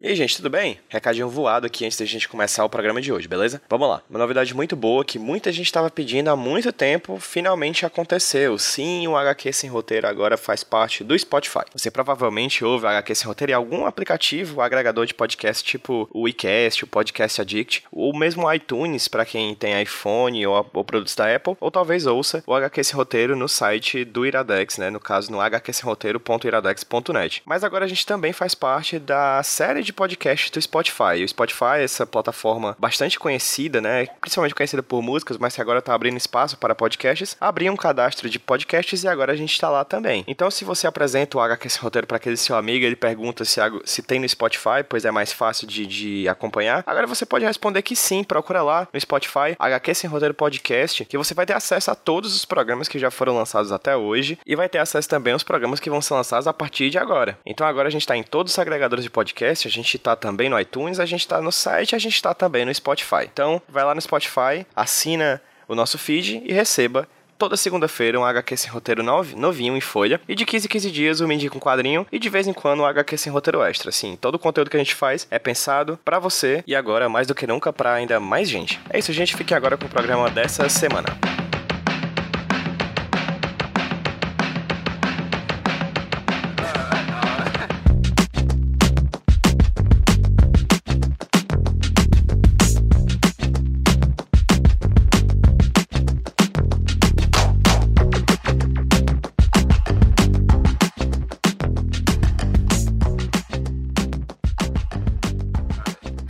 E aí, gente, tudo bem? Recadinho voado aqui antes da gente começar o programa de hoje, beleza? Vamos lá. Uma novidade muito boa que muita gente estava pedindo há muito tempo, finalmente aconteceu. Sim, o HQ Sem Roteiro agora faz parte do Spotify. Você provavelmente ouve o HQ Sem Roteiro em algum aplicativo, agregador de podcast, tipo o WeCast, o Podcast Addict, ou mesmo iTunes, para quem tem iPhone ou, ou, produtos da Apple, ou talvez ouça o HQ Sem Roteiro no site do Iradex, né? No caso, no hqsemroteiro.iradex.net. Mas agora a gente também faz parte da série de de podcast do Spotify. O Spotify, essa plataforma bastante conhecida, né? Principalmente conhecida por músicas, mas que agora tá abrindo espaço para podcasts, abriu um cadastro de podcasts e agora a gente está lá também. Então, se você apresenta o HQ Sem Roteiro para aquele seu amigo, ele pergunta se, se tem no Spotify, pois é mais fácil de, de acompanhar. Agora você pode responder que sim, procura lá no Spotify, HQ Sem Roteiro Podcast, que você vai ter acesso a todos os programas que já foram lançados até hoje e vai ter acesso também aos programas que vão ser lançados a partir de agora. Então agora a gente está em todos os agregadores de podcast, gente tá também no iTunes, a gente tá no site, a gente tá também no Spotify. Então, vai lá no Spotify, assina o nosso feed e receba toda segunda-feira um HQ sem roteiro novinho em folha. E de 15 em 15 dias eu me indico um quadrinho. E de vez em quando um HQ sem roteiro extra. Assim, todo o conteúdo que a gente faz é pensado para você e agora, mais do que nunca, para ainda mais gente. É isso, gente. Fique agora com o programa dessa semana.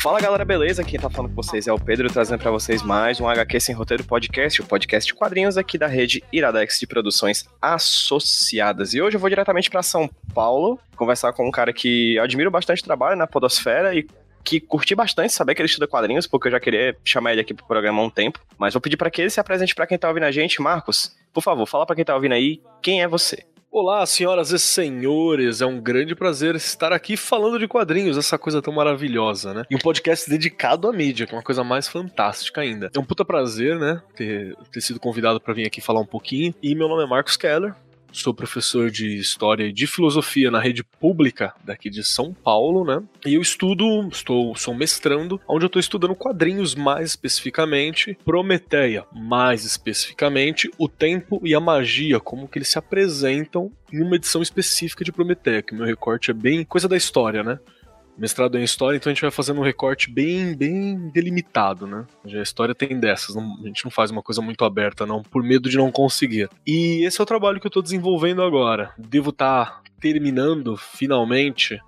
Fala galera, beleza? Quem tá falando com vocês é o Pedro, trazendo para vocês mais um HQ Sem Roteiro Podcast, o podcast de quadrinhos aqui da rede Iradex de Produções Associadas. E hoje eu vou diretamente para São Paulo conversar com um cara que admiro bastante trabalho na Podosfera e que curti bastante saber que ele estuda quadrinhos, porque eu já queria chamar ele aqui pro programa há um tempo. Mas vou pedir para que ele se apresente para quem tá ouvindo a gente. Marcos, por favor, fala para quem tá ouvindo aí quem é você. Olá, senhoras e senhores, é um grande prazer estar aqui falando de quadrinhos, essa coisa tão maravilhosa, né? E um podcast dedicado à mídia, que é uma coisa mais fantástica ainda. É um puta prazer, né, ter, ter sido convidado para vir aqui falar um pouquinho. E meu nome é Marcos Keller, sou professor de História e de Filosofia na rede pública daqui de São Paulo, né? E eu estudo, estou, sou mestrando, onde eu estou estudando quadrinhos mais especificamente, Prometeia, mais especificamente, o tempo e a magia, como que eles se apresentam em uma edição específica de Prometeia, que meu recorte é bem coisa da história, né? Mestrado em história, então a gente vai fazendo um recorte bem, bem delimitado, né? A história tem dessas, não, a gente não faz uma coisa muito aberta, não, por medo de não conseguir. E esse é o trabalho que eu tô desenvolvendo agora. Devo estar tá terminando finalmente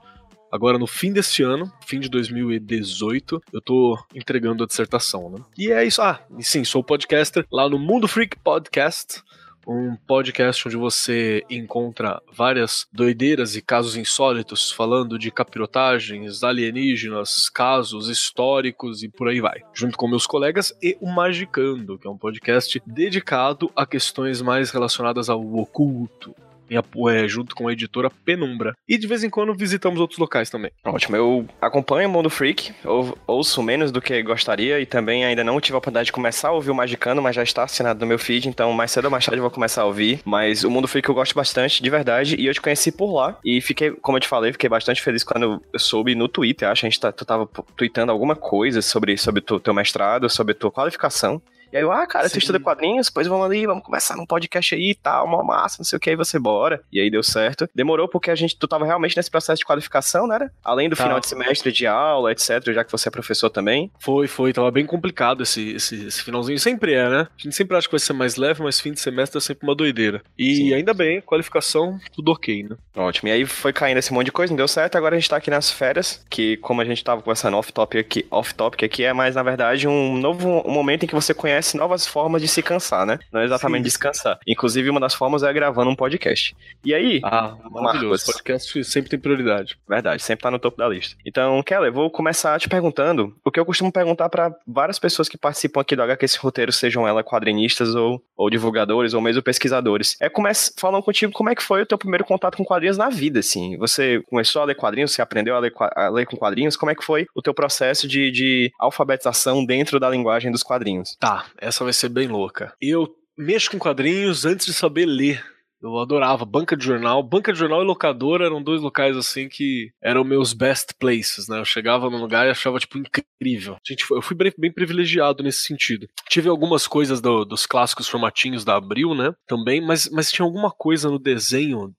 agora no fim deste ano, fim de 2018, eu tô entregando a dissertação, né? E é isso. Ah, e sim, sou podcaster lá no Mundo Freak Podcast um podcast onde você encontra várias doideiras e casos insólitos falando de capirotagens, alienígenas, casos históricos e por aí vai. Junto com meus colegas e o Magicando, que é um podcast dedicado a questões mais relacionadas ao oculto, é, junto com a editora Penumbra. E de vez em quando visitamos outros locais também. Ótimo, eu acompanho o Mundo Freak, ou, ouço menos do que gostaria e também ainda não tive a oportunidade de começar a ouvir o Magicano, mas já está assinado no meu feed, então mais cedo ou mais tarde eu vou começar a ouvir. Mas o Mundo Freak eu gosto bastante, de verdade, e eu te conheci por lá. E fiquei, como eu te falei, fiquei bastante feliz quando eu soube no Twitter, acho que a gente tá, tu tava tweetando alguma coisa sobre, sobre o teu mestrado, sobre a tua qualificação. E aí eu, ah, cara, Sim. você estuda quadrinhos, pois vamos ali, vamos começar num podcast aí e tal, uma massa, não sei o que, aí você bora. E aí deu certo. Demorou porque a gente, tu tava realmente nesse processo de qualificação, né? Além do tá. final de semestre de aula, etc, já que você é professor também. Foi, foi, tava bem complicado esse, esse, esse finalzinho. Sempre é, né? A gente sempre acha que vai ser mais leve, mas fim de semestre é sempre uma doideira. E Sim. ainda bem, qualificação, tudo ok, né? Ótimo. E aí foi caindo esse monte de coisa, não deu certo, agora a gente tá aqui nas férias, que como a gente tava conversando off-topic aqui, off-topic aqui, é mais, na verdade, um novo momento em que você conhece novas formas de se cansar, né? Não é exatamente Sim. descansar. Inclusive, uma das formas é gravando um podcast. E aí, ah, maravilhoso. Marcos, podcast sempre tem prioridade. Verdade, sempre tá no topo da lista. Então, Keller, vou começar te perguntando o que eu costumo perguntar para várias pessoas que participam aqui do HQ esse roteiro, sejam elas quadrinistas ou, ou divulgadores ou mesmo pesquisadores. É comece falando contigo como é que foi o teu primeiro contato com quadrinhos na vida, assim. Você começou a ler quadrinhos, você aprendeu a ler, a ler com quadrinhos, como é que foi o teu processo de, de alfabetização dentro da linguagem dos quadrinhos? Tá, essa vai ser bem louca. Eu mexo com quadrinhos antes de saber ler. Eu adorava. Banca de jornal. Banca de jornal e locadora eram dois locais assim que eram meus best places, né? Eu chegava num lugar e achava, tipo, incrível. Gente, eu fui bem, bem privilegiado nesse sentido. Tive algumas coisas do, dos clássicos formatinhos da Abril, né? Também, mas, mas tinha alguma coisa no desenho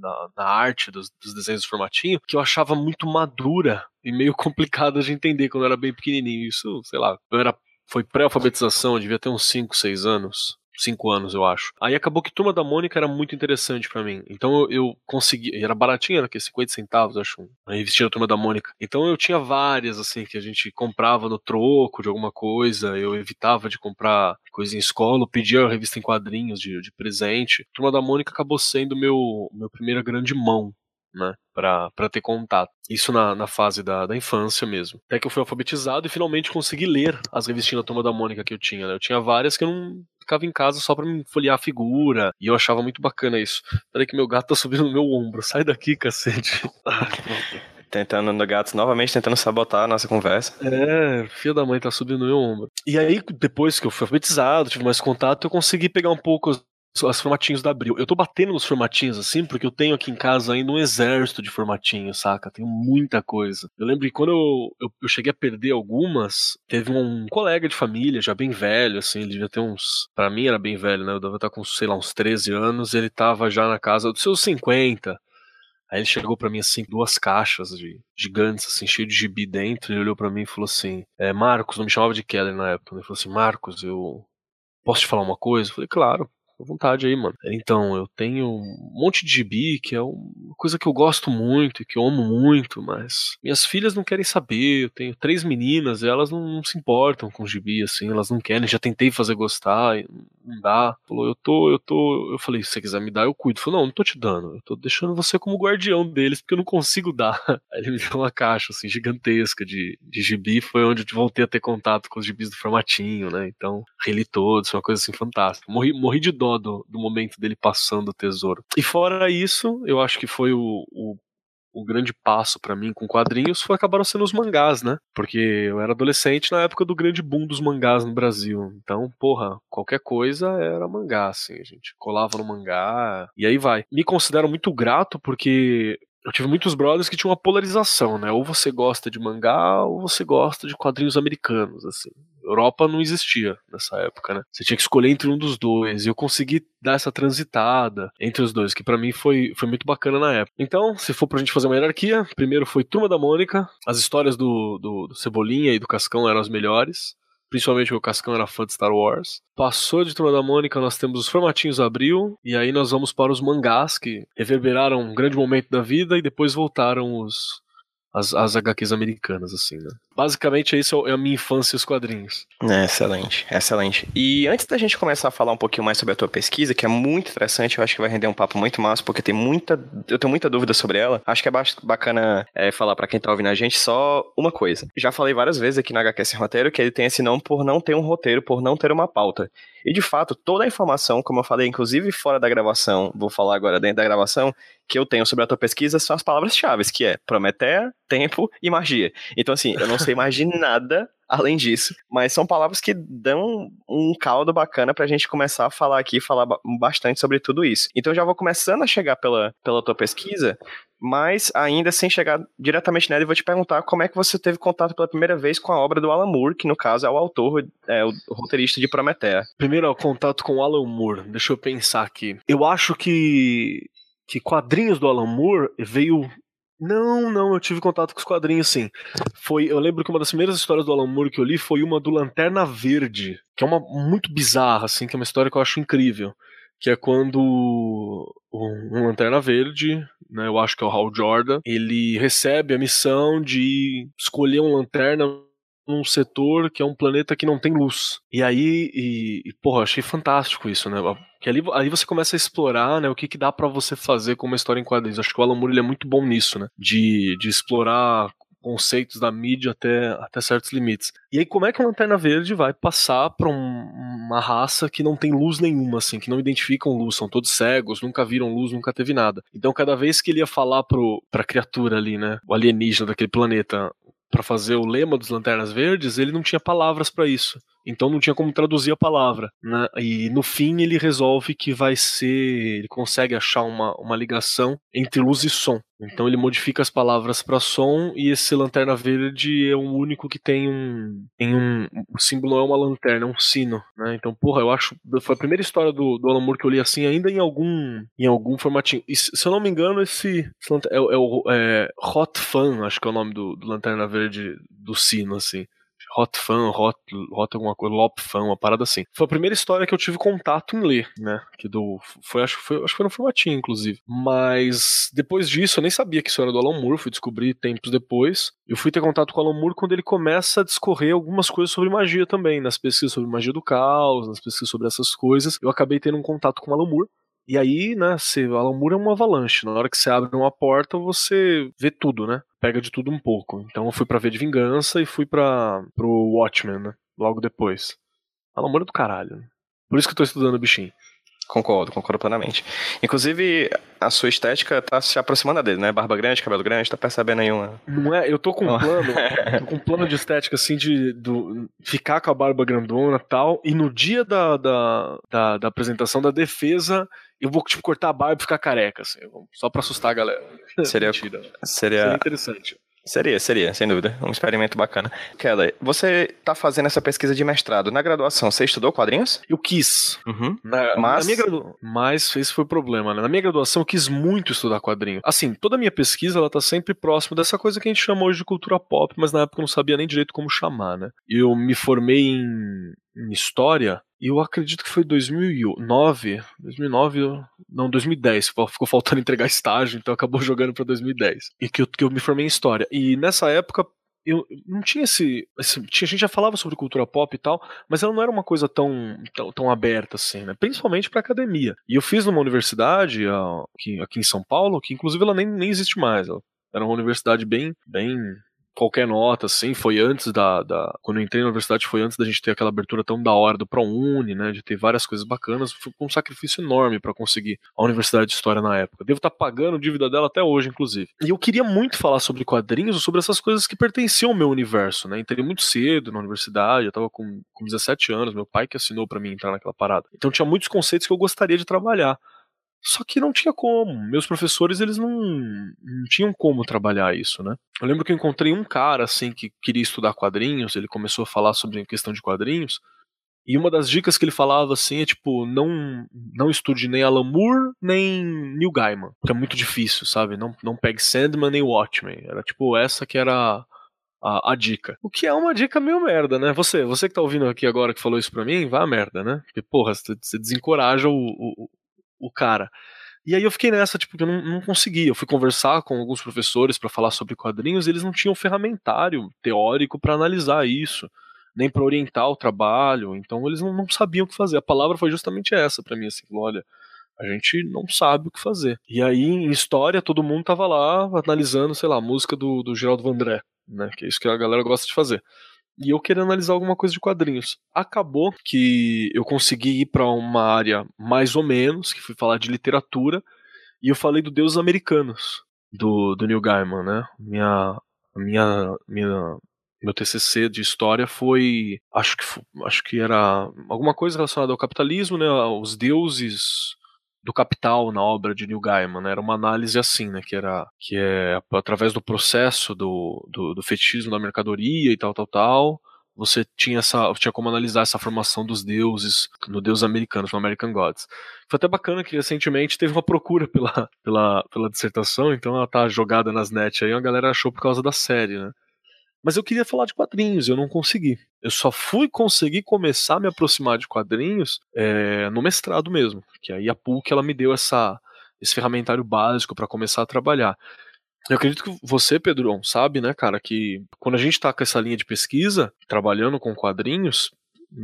na, na, arte dos, dos, desenhos do formatinho que eu achava muito madura e meio complicada de entender quando eu era bem pequenininho. Isso, sei lá, eu era, foi pré-alfabetização, devia ter uns 5, 6 anos cinco anos, eu acho. Aí acabou que Turma da Mônica era muito interessante para mim. Então eu, eu consegui. Era baratinha, era que 50 centavos, acho. A revistinha da Turma da Mônica. Então eu tinha várias, assim, que a gente comprava no troco de alguma coisa. Eu evitava de comprar coisa em escola, pedia a revista em quadrinhos de, de presente. Turma da Mônica acabou sendo meu, meu primeira grande mão né, para ter contato. Isso na, na fase da, da infância mesmo. Até que eu fui alfabetizado e finalmente consegui ler as revistinhas da Turma da Mônica que eu tinha. Né? Eu tinha várias que eu não ficava em casa só pra me folhear a figura, e eu achava muito bacana isso. Peraí que meu gato tá subindo no meu ombro, sai daqui, cacete. tentando no gato, novamente tentando sabotar a nossa conversa. É, filho da mãe tá subindo no meu ombro. E aí, depois que eu fui alfabetizado, tive mais contato, eu consegui pegar um pouco os formatinhos da Abril. Eu tô batendo nos formatinhos assim, porque eu tenho aqui em casa ainda um exército de formatinhos, saca? Tenho muita coisa. Eu lembro que quando eu, eu, eu, cheguei a perder algumas, teve um colega de família, já bem velho, assim, ele devia ter uns. para mim era bem velho, né? Eu devia estar com, sei lá, uns 13 anos, ele tava já na casa dos seus 50. Aí ele chegou para mim assim, duas caixas de gigantes, assim, cheio de gibi dentro, e olhou para mim e falou assim: é, Marcos, não me chamava de Keller na época, ele falou assim: Marcos, eu posso te falar uma coisa? Eu falei, claro à vontade aí, mano. Então, eu tenho um monte de gibi, que é uma coisa que eu gosto muito e que eu amo muito, mas minhas filhas não querem saber. Eu tenho três meninas, elas não, não se importam com gibi, assim, elas não querem. Já tentei fazer gostar, não dá. Falou, eu tô, eu tô. Eu falei, se você quiser me dar, eu cuido. Falou, não, não tô te dando. Eu tô deixando você como guardião deles, porque eu não consigo dar. Aí ele me deu uma caixa, assim, gigantesca de, de gibi. Foi onde eu voltei a ter contato com os gibis do formatinho, né? Então, reli todos, uma coisa assim fantástica. Morri, morri de dó do, do momento dele passando o tesouro. E fora isso, eu acho que foi o, o o grande passo para mim com quadrinhos foi acabaram sendo os mangás, né? Porque eu era adolescente na época do grande boom dos mangás no Brasil. Então, porra, qualquer coisa era mangá, assim. A gente colava no mangá e aí vai. Me considero muito grato porque eu tive muitos brothers que tinham uma polarização, né? Ou você gosta de mangá ou você gosta de quadrinhos americanos, assim. Europa não existia nessa época, né? Você tinha que escolher entre um dos dois. E eu consegui dar essa transitada entre os dois, que para mim foi, foi muito bacana na época. Então, se for pra gente fazer uma hierarquia, primeiro foi Turma da Mônica. As histórias do, do, do Cebolinha e do Cascão eram as melhores principalmente porque o Cascão era fã de Star Wars. Passou de Turma da Mônica, nós temos os formatinhos Abril, e aí nós vamos para os mangás, que reverberaram um grande momento da vida, e depois voltaram os, as, as HQs americanas, assim, né? Basicamente, isso é a minha infância e os quadrinhos. É, excelente, excelente. E antes da gente começar a falar um pouquinho mais sobre a tua pesquisa, que é muito interessante, eu acho que vai render um papo muito massa, porque tem muita, eu tenho muita dúvida sobre ela. Acho que é bacana é, falar para quem tá ouvindo a gente só uma coisa. Já falei várias vezes aqui na HQ Sem Roteiro que ele tem esse nome por não ter um roteiro, por não ter uma pauta. E de fato, toda a informação, como eu falei, inclusive fora da gravação, vou falar agora dentro da gravação, que eu tenho sobre a tua pesquisa são as palavras-chave, que é Prometeia, tempo e magia. Então, assim, eu não sei mais de nada além disso, mas são palavras que dão um caldo bacana pra gente começar a falar aqui, falar bastante sobre tudo isso. Então, já vou começando a chegar pela, pela tua pesquisa, mas ainda sem chegar diretamente nela, eu vou te perguntar como é que você teve contato pela primeira vez com a obra do Alan Moore, que no caso é o autor, é o roteirista de Prometeia. Primeiro, o contato com o Alan Moore, deixa eu pensar aqui. Eu acho que que quadrinhos do Alan Moore veio não, não, eu tive contato com os quadrinhos sim. Foi, eu lembro que uma das primeiras histórias do Alan Moore que eu li foi uma do Lanterna Verde, que é uma muito bizarra assim, que é uma história que eu acho incrível, que é quando um Lanterna Verde, né, eu acho que é o Hal Jordan, ele recebe a missão de escolher um lanterna num setor que é um planeta que não tem luz. E aí, e, e porra, achei fantástico isso, né? Que ali, ali você começa a explorar, né, o que, que dá para você fazer com uma história em quadrinhos. Acho que o Alan Moore é muito bom nisso, né? De, de explorar conceitos da mídia até, até certos limites. E aí, como é que a Lanterna Verde vai passar pra um, uma raça que não tem luz nenhuma, assim, que não identificam luz, são todos cegos, nunca viram luz, nunca teve nada. Então, cada vez que ele ia falar pro, pra criatura ali, né, o alienígena daquele planeta, para fazer o lema dos Lanternas Verdes, ele não tinha palavras para isso. Então não tinha como traduzir a palavra. Né? E no fim ele resolve que vai ser. Ele consegue achar uma, uma ligação entre luz e som. Então ele modifica as palavras para som e esse lanterna verde é o único que tem um, tem um o símbolo é uma lanterna, é um sino, né? Então, porra, eu acho foi a primeira história do, do Alan Moore que eu li assim ainda em algum em algum formatinho. E, se eu não me engano, esse, esse é, é, o é, Hot Fan, acho que é o nome do, do lanterna verde do sino assim. Hot Fan, Hot, Hot alguma coisa, Lop Fan, uma parada assim. Foi a primeira história que eu tive contato em ler, né? Que do, foi, acho, foi, acho que foi no formatinho, inclusive. Mas depois disso, eu nem sabia que isso era do Alan Moore, fui descobrir tempos depois. Eu fui ter contato com o Alan Moore quando ele começa a discorrer algumas coisas sobre magia também, nas pesquisas sobre magia do caos, nas pesquisas sobre essas coisas. Eu acabei tendo um contato com o Alan Moore. E aí, né, o Alan Moore é uma avalanche. Na hora que você abre uma porta, você vê tudo, né? Pega de tudo um pouco. Então eu fui para ver de Vingança e fui para pro Watchmen, né? Logo depois. Alan Moore é do caralho. Por isso que eu tô estudando o bichinho. Concordo, concordo plenamente. Inclusive, a sua estética tá se aproximando dele, né? Barba grande, cabelo grande, tá percebendo aí uma. Não é? Eu tô com um plano, tô com um plano de estética assim de do, ficar com a barba grandona e tal. E no dia da, da, da, da, apresentação da defesa, eu vou tipo, cortar a barba e ficar careca, assim, só pra assustar a galera. Seria, seria... seria interessante. Seria, seria, sem dúvida. Um experimento bacana. Kelly, você está fazendo essa pesquisa de mestrado. Na graduação, você estudou quadrinhos? Eu quis. Uhum. Na, Mas... Na gradu... Mas esse foi o problema, né? Na minha graduação, eu quis muito estudar quadrinho. Assim, toda a minha pesquisa, ela tá sempre próxima dessa coisa que a gente chama hoje de cultura pop, mas na época eu não sabia nem direito como chamar, né? Eu me formei em, em História eu acredito que foi 2009, 2009, não, 2010, ficou faltando entregar estágio, então acabou jogando para 2010. E que eu, que eu me formei em história. E nessa época eu não tinha esse, esse, a gente já falava sobre cultura pop e tal, mas ela não era uma coisa tão tão, tão aberta assim, né? Principalmente para academia. E eu fiz numa universidade aqui, aqui em São Paulo, que inclusive ela nem, nem existe mais. Ela era uma universidade bem bem qualquer nota, assim, foi antes da, da, Quando eu entrei na universidade, foi antes da gente ter aquela abertura tão da hora do ProUni, né? De ter várias coisas bacanas. Foi um sacrifício enorme para conseguir a Universidade de História na época. Devo estar tá pagando dívida dela até hoje, inclusive. E eu queria muito falar sobre quadrinhos, sobre essas coisas que pertenciam ao meu universo, né? Entrei muito cedo na universidade, eu tava com, com 17 anos, meu pai que assinou para mim entrar naquela parada. Então tinha muitos conceitos que eu gostaria de trabalhar. Só que não tinha como. Meus professores, eles não, não tinham como trabalhar isso, né? Eu lembro que eu encontrei um cara, assim, que queria estudar quadrinhos, ele começou a falar sobre a questão de quadrinhos, e uma das dicas que ele falava, assim, é tipo, não, não estude nem Alan Moore, nem Neil Gaiman, porque é muito difícil, sabe? Não, não pegue Sandman nem Watchmen. Era tipo, essa que era a, a, dica. O que é uma dica meio merda, né? Você, você que tá ouvindo aqui agora que falou isso pra mim, vá merda, né? Porque, porra, você desencoraja o, o, o cara. E aí eu fiquei nessa, tipo, que eu não, não consegui. Eu fui conversar com alguns professores para falar sobre quadrinhos e eles não tinham ferramentário teórico para analisar isso, nem para orientar o trabalho. Então eles não, não, sabiam o que fazer. A palavra foi justamente essa para mim, assim, olha, a gente não sabe o que fazer. E aí, em história, todo mundo tava lá analisando, sei lá, a música do, do Geraldo Vandré, né? Que é isso que a galera gosta de fazer e eu queria analisar alguma coisa de quadrinhos. Acabou que eu consegui ir para uma área mais ou menos, que fui falar de literatura, e eu falei do Deus Americanos, do, do Neil Gaiman, né? Minha, minha, minha, meu TCC de história foi, acho que, acho que era alguma coisa relacionada ao capitalismo, né? Os deuses do capital na obra de Neil Gaiman, né? Era uma análise assim, né? Que era que é através do processo do, do, do fetichismo da mercadoria e tal, tal, tal. Você tinha essa, tinha como analisar essa formação dos deuses no deus americano, no American Gods. Foi até bacana que recentemente teve uma procura pela, pela, pela dissertação, então ela tá jogada nas net aí, a galera achou por causa da série, né? Mas eu queria falar de quadrinhos, eu não consegui. Eu só fui conseguir começar a me aproximar de quadrinhos é, no mestrado mesmo, que aí a PUC ela me deu essa, esse ferramentário básico para começar a trabalhar. Eu acredito que você, Pedro, sabe, né, cara, que quando a gente está com essa linha de pesquisa, trabalhando com quadrinhos,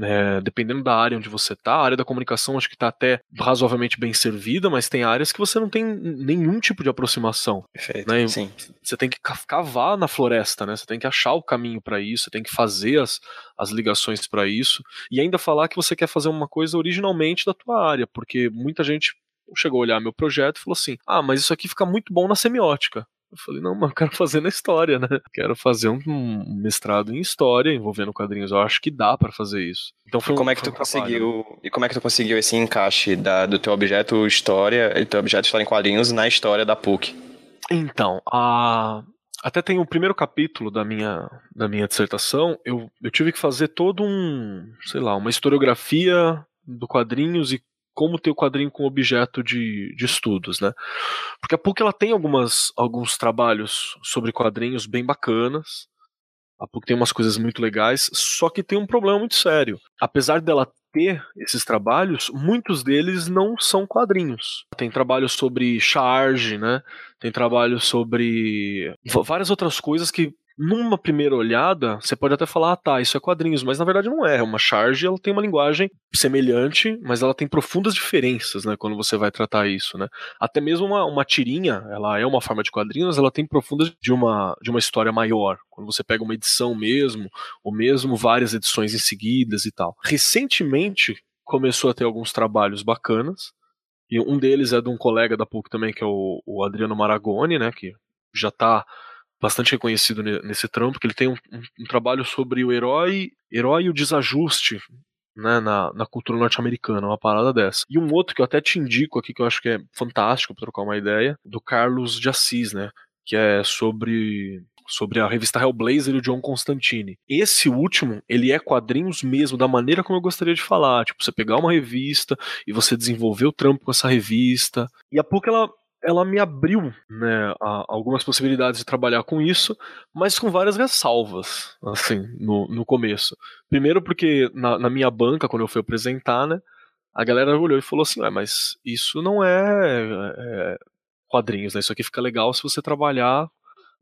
é, dependendo da área onde você está, a área da comunicação acho que está até razoavelmente bem servida, mas tem áreas que você não tem nenhum tipo de aproximação. Perfeito. Né? Sim. Você tem que cavar na floresta, né? Você tem que achar o caminho para isso, você tem que fazer as, as ligações para isso e ainda falar que você quer fazer uma coisa originalmente da tua área, porque muita gente chegou a olhar meu projeto e falou assim: "Ah, mas isso aqui fica muito bom na semiótica". Eu falei, não, mas eu quero fazer na história, né? Quero fazer um, um mestrado em história envolvendo quadrinhos. Eu acho que dá para fazer isso. Então foi um, como é que tu um conseguiu E como é que tu conseguiu esse encaixe da, do teu objeto história, do teu objeto história em quadrinhos na história da PUC? Então, a até tem o primeiro capítulo da minha, da minha dissertação, eu, eu tive que fazer todo um, sei lá, uma historiografia do quadrinhos e como ter o quadrinho com objeto de, de estudos, né? Porque a PUC ela tem algumas, alguns trabalhos sobre quadrinhos bem bacanas, a PUC tem umas coisas muito legais, só que tem um problema muito sério. Apesar dela ter esses trabalhos, muitos deles não são quadrinhos. Tem trabalhos sobre charge, né? Tem trabalhos sobre várias outras coisas que numa primeira olhada, você pode até falar, ah, tá, isso é quadrinhos, mas na verdade não é. é uma charge, ela tem uma linguagem semelhante, mas ela tem profundas diferenças, né, quando você vai tratar isso, né. Até mesmo uma, uma tirinha, ela é uma forma de quadrinhos, ela tem profundas de uma, de uma história maior. Quando você pega uma edição mesmo, ou mesmo várias edições em seguidas e tal. Recentemente, começou a ter alguns trabalhos bacanas, e um deles é de um colega da PUC também, que é o, o Adriano Maragoni, né, que já está bastante reconhecido nesse trampo, que ele tem um, um, trabalho sobre o herói, herói e o desajuste né, na, na cultura norte-americana, uma parada dessa. E um outro que eu até te indico aqui, que eu acho que é fantástico para trocar uma ideia, do Carlos de Assis, né, que é sobre sobre a revista Hellblazer e o John Constantine. Esse último, ele é quadrinhos mesmo, da maneira como eu gostaria de falar. Tipo, você pegar uma revista e você desenvolver o trampo com essa revista. E a pouco ela ela me abriu né, algumas possibilidades de trabalhar com isso, mas com várias ressalvas, assim, no, no começo. Primeiro porque na, na minha banca, quando eu fui apresentar, né, a galera olhou e falou assim, mas isso não é, é quadrinhos, né, isso aqui fica legal se você trabalhar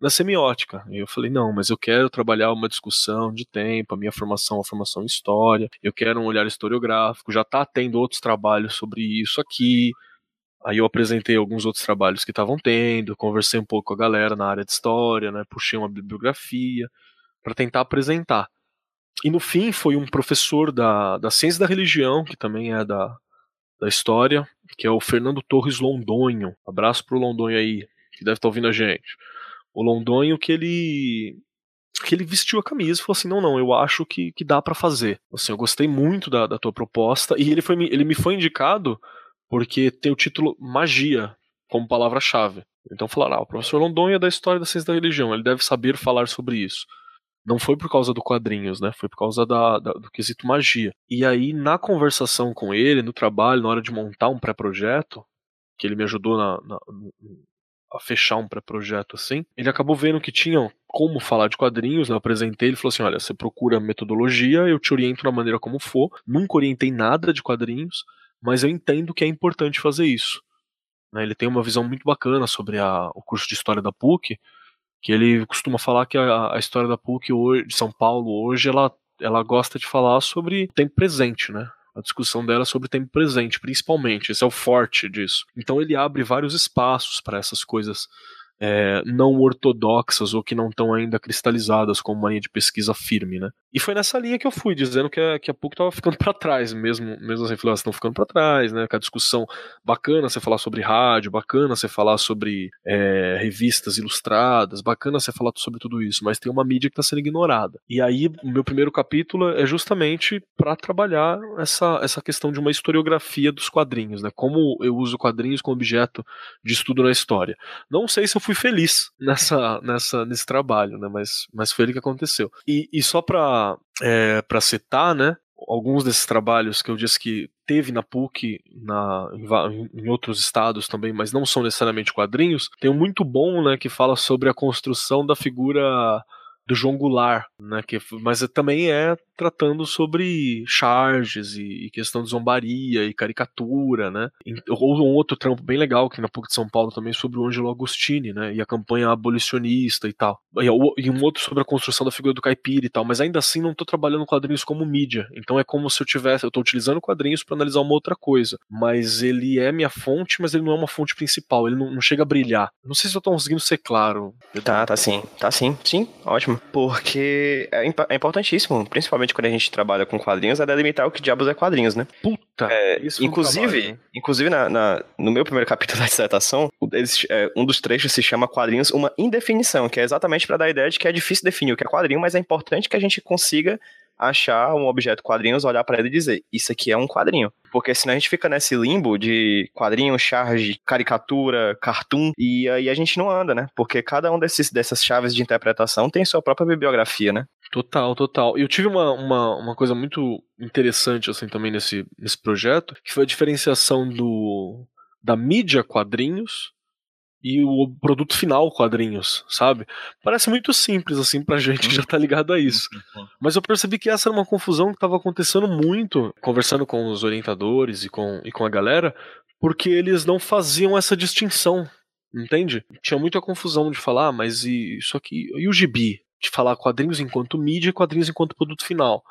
na semiótica. E eu falei, não, mas eu quero trabalhar uma discussão de tempo, a minha formação é uma formação em história, eu quero um olhar historiográfico, já está tendo outros trabalhos sobre isso aqui, Aí eu apresentei alguns outros trabalhos que estavam tendo, conversei um pouco com a galera na área de história, né, puxei uma bibliografia para tentar apresentar. E no fim foi um professor da, da ciência da religião, que também é da, da história, que é o Fernando Torres Londonho. Abraço pro Londonho aí, que deve estar tá ouvindo a gente. O Londonho que ele que ele vestiu a camisa e falou assim: não, não, eu acho que, que dá para fazer. Assim, eu gostei muito da, da tua proposta. E ele, foi, ele me foi indicado porque tem o título magia como palavra-chave. Então falaram, ah, o professor Londonha é da história da ciência da religião, ele deve saber falar sobre isso. Não foi por causa do quadrinhos, né? Foi por causa da, da, do quesito magia. E aí, na conversação com ele, no trabalho, na hora de montar um pré-projeto, que ele me ajudou na, na, a fechar um pré-projeto assim, ele acabou vendo que tinham como falar de quadrinhos, né? eu apresentei, ele falou assim, olha, você procura metodologia, eu te oriento na maneira como for, nunca orientei nada de quadrinhos, mas eu entendo que é importante fazer isso. Né? Ele tem uma visão muito bacana sobre a, o curso de História da PUC, que ele costuma falar que a, a história da PUC hoje, de São Paulo hoje, ela, ela gosta de falar sobre tempo presente, né? A discussão dela é sobre tempo presente, principalmente. Esse é o forte disso. Então ele abre vários espaços para essas coisas é, não ortodoxas ou que não estão ainda cristalizadas como uma linha de pesquisa firme, né? E foi nessa linha que eu fui, dizendo que a, que a PUC estava ficando para trás, mesmo, mesmo as influências estão ficando para trás, né? A discussão bacana você falar sobre rádio, bacana você falar sobre é, revistas ilustradas, bacana você falar sobre tudo isso, mas tem uma mídia que está sendo ignorada. E aí, o meu primeiro capítulo é justamente para trabalhar essa, essa questão de uma historiografia dos quadrinhos, né? Como eu uso quadrinhos como objeto de estudo na história. Não sei se eu fui feliz nessa, nessa, nesse trabalho, né? Mas, mas foi ele que aconteceu. E, e só para é, citar, né? Alguns desses trabalhos que eu disse que teve na PUC, na, em, outros estados também, mas não são necessariamente quadrinhos, tem um muito bom, né, que fala sobre a construção da figura do João Goulart, né, que, mas também é tratando sobre charges e, e, questão de zombaria e caricatura, né? Ou um outro trampo bem legal que na PUC de São Paulo também sobre o Ângelo Agostini, né? E a campanha abolicionista e tal. E, e, um outro sobre a construção da figura do caipira e tal. Mas ainda assim não estou trabalhando quadrinhos como mídia. Então é como se eu tivesse, eu estou utilizando quadrinhos para analisar uma outra coisa. Mas ele é minha fonte, mas ele não é uma fonte principal. Ele não, não chega a brilhar. Não sei se eu estou conseguindo ser claro. Tá, tá sim, tá sim, sim, ótimo. Porque é, é importantíssimo, principalmente quando a gente trabalha com quadrinhos, é delimitar o que diabos é quadrinhos, né? Puta É, isso um inclusive, trabalho, né? inclusive na, na- no meu primeiro capítulo da dissertação, eles- é, um dos trechos se chama quadrinhos uma indefinição, que é exatamente para dar a ideia de que é difícil definir o que é quadrinho, mas é importante que a gente consiga achar um objeto quadrinhos, olhar para ele e dizer, isso aqui é um quadrinho. Porque senão a gente fica nesse limbo de quadrinho, charge, caricatura, cartoon, e aí a gente não anda, né? Porque cada um desses, dessas chaves de interpretação tem sua própria bibliografia, né? Total, total. Eu tive uma, uma, uma coisa muito interessante assim também nesse, nesse projeto, que foi a diferenciação do da mídia quadrinhos e o produto final quadrinhos, sabe? Parece muito simples assim pra gente que já tá ligado a isso. Mas eu percebi que essa era uma confusão que estava acontecendo muito, conversando com os orientadores e com, e com a galera, porque eles não faziam essa distinção, entende? Tinha muita confusão de falar, "Ah, mas e isso aqui, e o gibi? De falar quadrinhos enquanto mídia e quadrinhos enquanto produto final.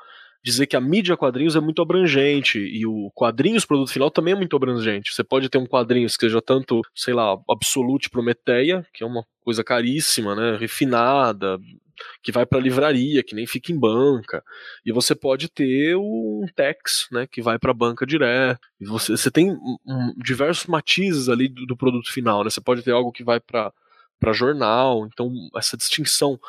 Dizer que a mídia quadrinhos é muito abrangente e o quadrinhos produto final também é muito abrangente. Você pode ter um quadrinho que seja tanto, sei lá, Absolute Prometeia, que é uma coisa caríssima, né, refinada, que vai para livraria, que nem fica em banca. E você pode ter um Tex, né, que vai para banca direto. E você, você tem um- um- diversos matizes ali do, do produto final, né? Você pode ter algo que vai para para jornal. Então essa distinção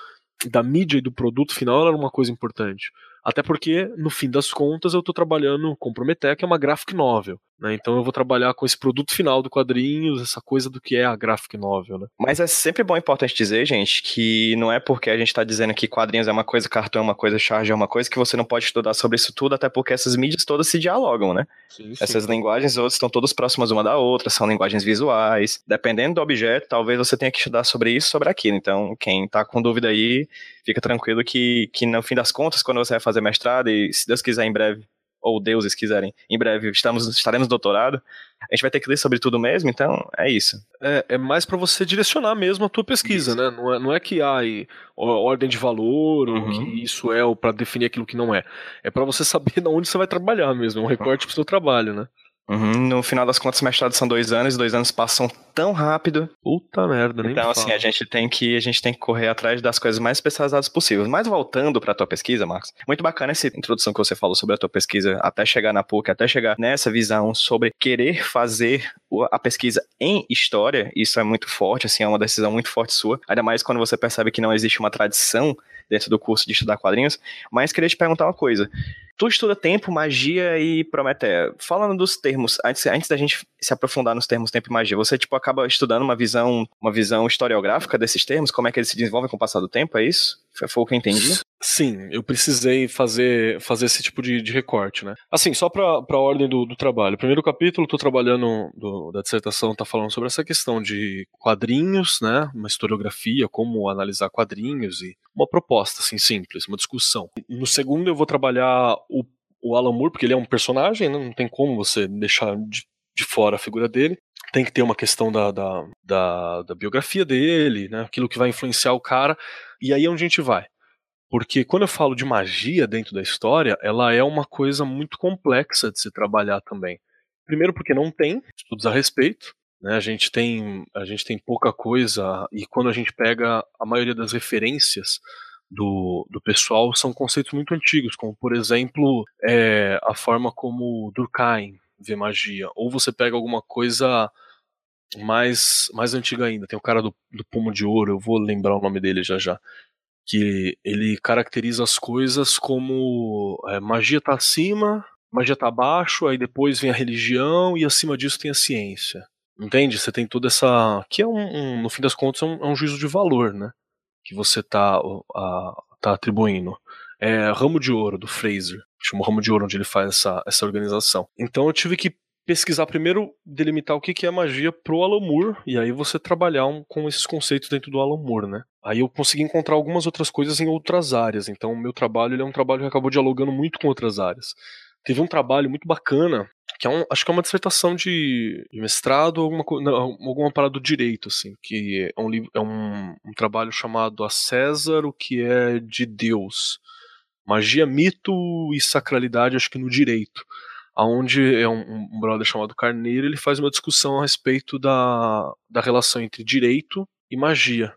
da mídia e do produto final era uma coisa importante. Até porque, no fim das contas, eu estou trabalhando com Prometeia, que é uma graphic novel. Né? Então eu vou trabalhar com esse produto final do quadrinhos, essa coisa do que é a graphic novel. Né? Mas é sempre bom e importante dizer, gente, que não é porque a gente tá dizendo que quadrinhos é uma coisa, cartão é uma coisa, charge é uma coisa, que você não pode estudar sobre isso tudo, até porque essas mídias todas se dialogam, né? Sim, Essas linguagens outras estão todas próximas uma da outra, são linguagens visuais. Dependendo do objeto, talvez você tenha que estudar sobre isso, sobre aquilo. Então, quem tá com dúvida aí, fica tranquilo que, que no fim das contas, quando você vai fazer mestrado, e se Deus quiser em breve, ou deuses quiserem, em breve estamos, estaremos no doutorado, a gente vai ter que ler sobre tudo mesmo, então é isso. É, é mais para você direcionar mesmo a tua pesquisa, né? Não é, não é que há aí, ordem de valor, ou Uhum. que isso é, ou para definir aquilo que não é. É para você saber de onde você vai trabalhar mesmo, é um recorte pro seu trabalho, né? Uhum, No final das contas, mestrado são dois anos, dois anos passam tão rápido. Puta merda, nem Então, assim, fala. a gente tem que a gente tem que correr atrás das coisas mais especializadas possíveis. Mas voltando para tua pesquisa, Marcos, muito bacana essa introdução que você falou sobre a tua pesquisa, até chegar na PUC, até chegar nessa visão sobre querer fazer a pesquisa em história. Isso é muito forte, assim, é uma decisão muito forte sua. Ainda mais quando você percebe que não existe uma tradição dentro do curso de estudar quadrinhos. Mas queria te perguntar uma coisa. Tu estuda tempo, magia e Prometeia. Falando dos termos, antes, antes da gente se aprofundar nos termos tempo e magia, você tipo acaba estudando uma visão, uma visão historiográfica desses termos, como é que eles se desenvolvem com o passar do tempo, é isso? Foi, foi o que eu entendi? Sim, eu precisei fazer, fazer esse tipo de, de recorte, né? Assim, só pra, pra ordem do, do trabalho. Primeiro capítulo, tô trabalhando, do- da dissertação tá falando sobre essa questão de quadrinhos, né? Uma historiografia, como analisar quadrinhos e uma proposta, assim, simples, uma discussão. No segundo eu vou trabalhar o, Alan Moore, porque ele é um personagem, né? Não tem como você deixar de, de fora a figura dele. Tem que ter uma questão da, da, da, da biografia dele, né? Aquilo que vai influenciar o cara. E aí é onde a gente vai. Porque quando eu falo de magia dentro da história, ela é uma coisa muito complexa de se trabalhar também. Primeiro porque não tem estudos a respeito, né? A gente tem a gente tem pouca coisa e quando a gente pega a maioria das referências do, do pessoal são conceitos muito antigos, como por exemplo é, a forma como Durkheim vê magia, ou você pega alguma coisa mais mais antiga ainda. Tem o cara do, do pomo de ouro, eu vou lembrar o nome dele já já que ele caracteriza as coisas como é, magia tá acima, magia tá abaixo, aí depois vem a religião e acima disso tem a ciência. Entende? Você tem toda essa. que é um, um- no fim das contas, é um, é um juízo de valor, né? Que você tá, a- tá atribuindo. É Ramo de Ouro, do Fraser. Chama Ramo de Ouro, onde ele faz essa, essa organização. Então eu tive que pesquisar primeiro, delimitar o que que é magia pro Alan Moore, e aí você trabalhar um- com esses conceitos dentro do Alan Moore, né? Aí eu consegui encontrar algumas outras coisas em outras áreas. Então o meu trabalho ele é um trabalho que acabou dialogando muito com outras áreas. Teve um trabalho muito bacana, que é um, acho que é uma dissertação de, de mestrado, alguma, não, alguma parada do direito, assim, que é um, livro, é um, um trabalho chamado A César, o que é de Deus. Magia, mito e sacralidade, acho que no direito. Onde é um, um brother chamado Carneiro, ele faz uma discussão a respeito da, da relação entre direito e magia.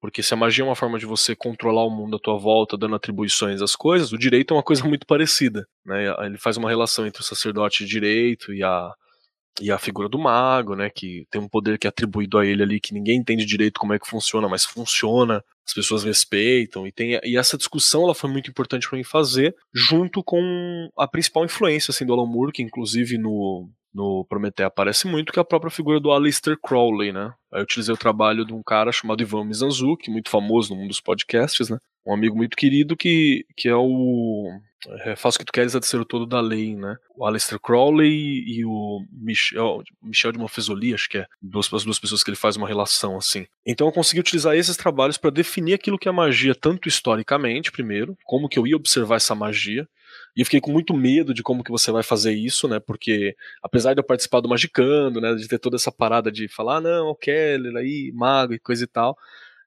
Porque se a magia é uma forma de você controlar o mundo à tua volta, dando atribuições às coisas, o direito é uma coisa muito parecida. Né? Ele faz uma relação entre o sacerdote de direito e a, e a figura do mago, né, que tem um poder que é atribuído a ele ali que ninguém entende direito como é que funciona, mas funciona, as pessoas respeitam e tem e essa discussão ela foi muito importante para mim fazer junto com a principal influência assim do Alan Moore, que inclusive no no Prometeu aparece muito, que é a própria figura do Aleister Crowley, né? Aí eu utilizei o trabalho de um cara chamado Ivan Mizanzuki, muito famoso no mundo dos podcasts, né? Um amigo muito querido que, que é o é, Faz o que tu queres é ser o todo da lei, né? O Aleister Crowley e o Michel, Michel de Monfesoli, acho que é, duas, as duas pessoas que ele faz uma relação assim. Então eu consegui utilizar esses trabalhos para definir aquilo que é magia, tanto historicamente, primeiro, como que eu ia observar essa magia, e eu fiquei com muito medo de como que você vai fazer isso, né? Porque apesar de eu participar do Magicando, né, de ter toda essa parada de falar, ah, não, o Keller aí, mago e coisa e tal,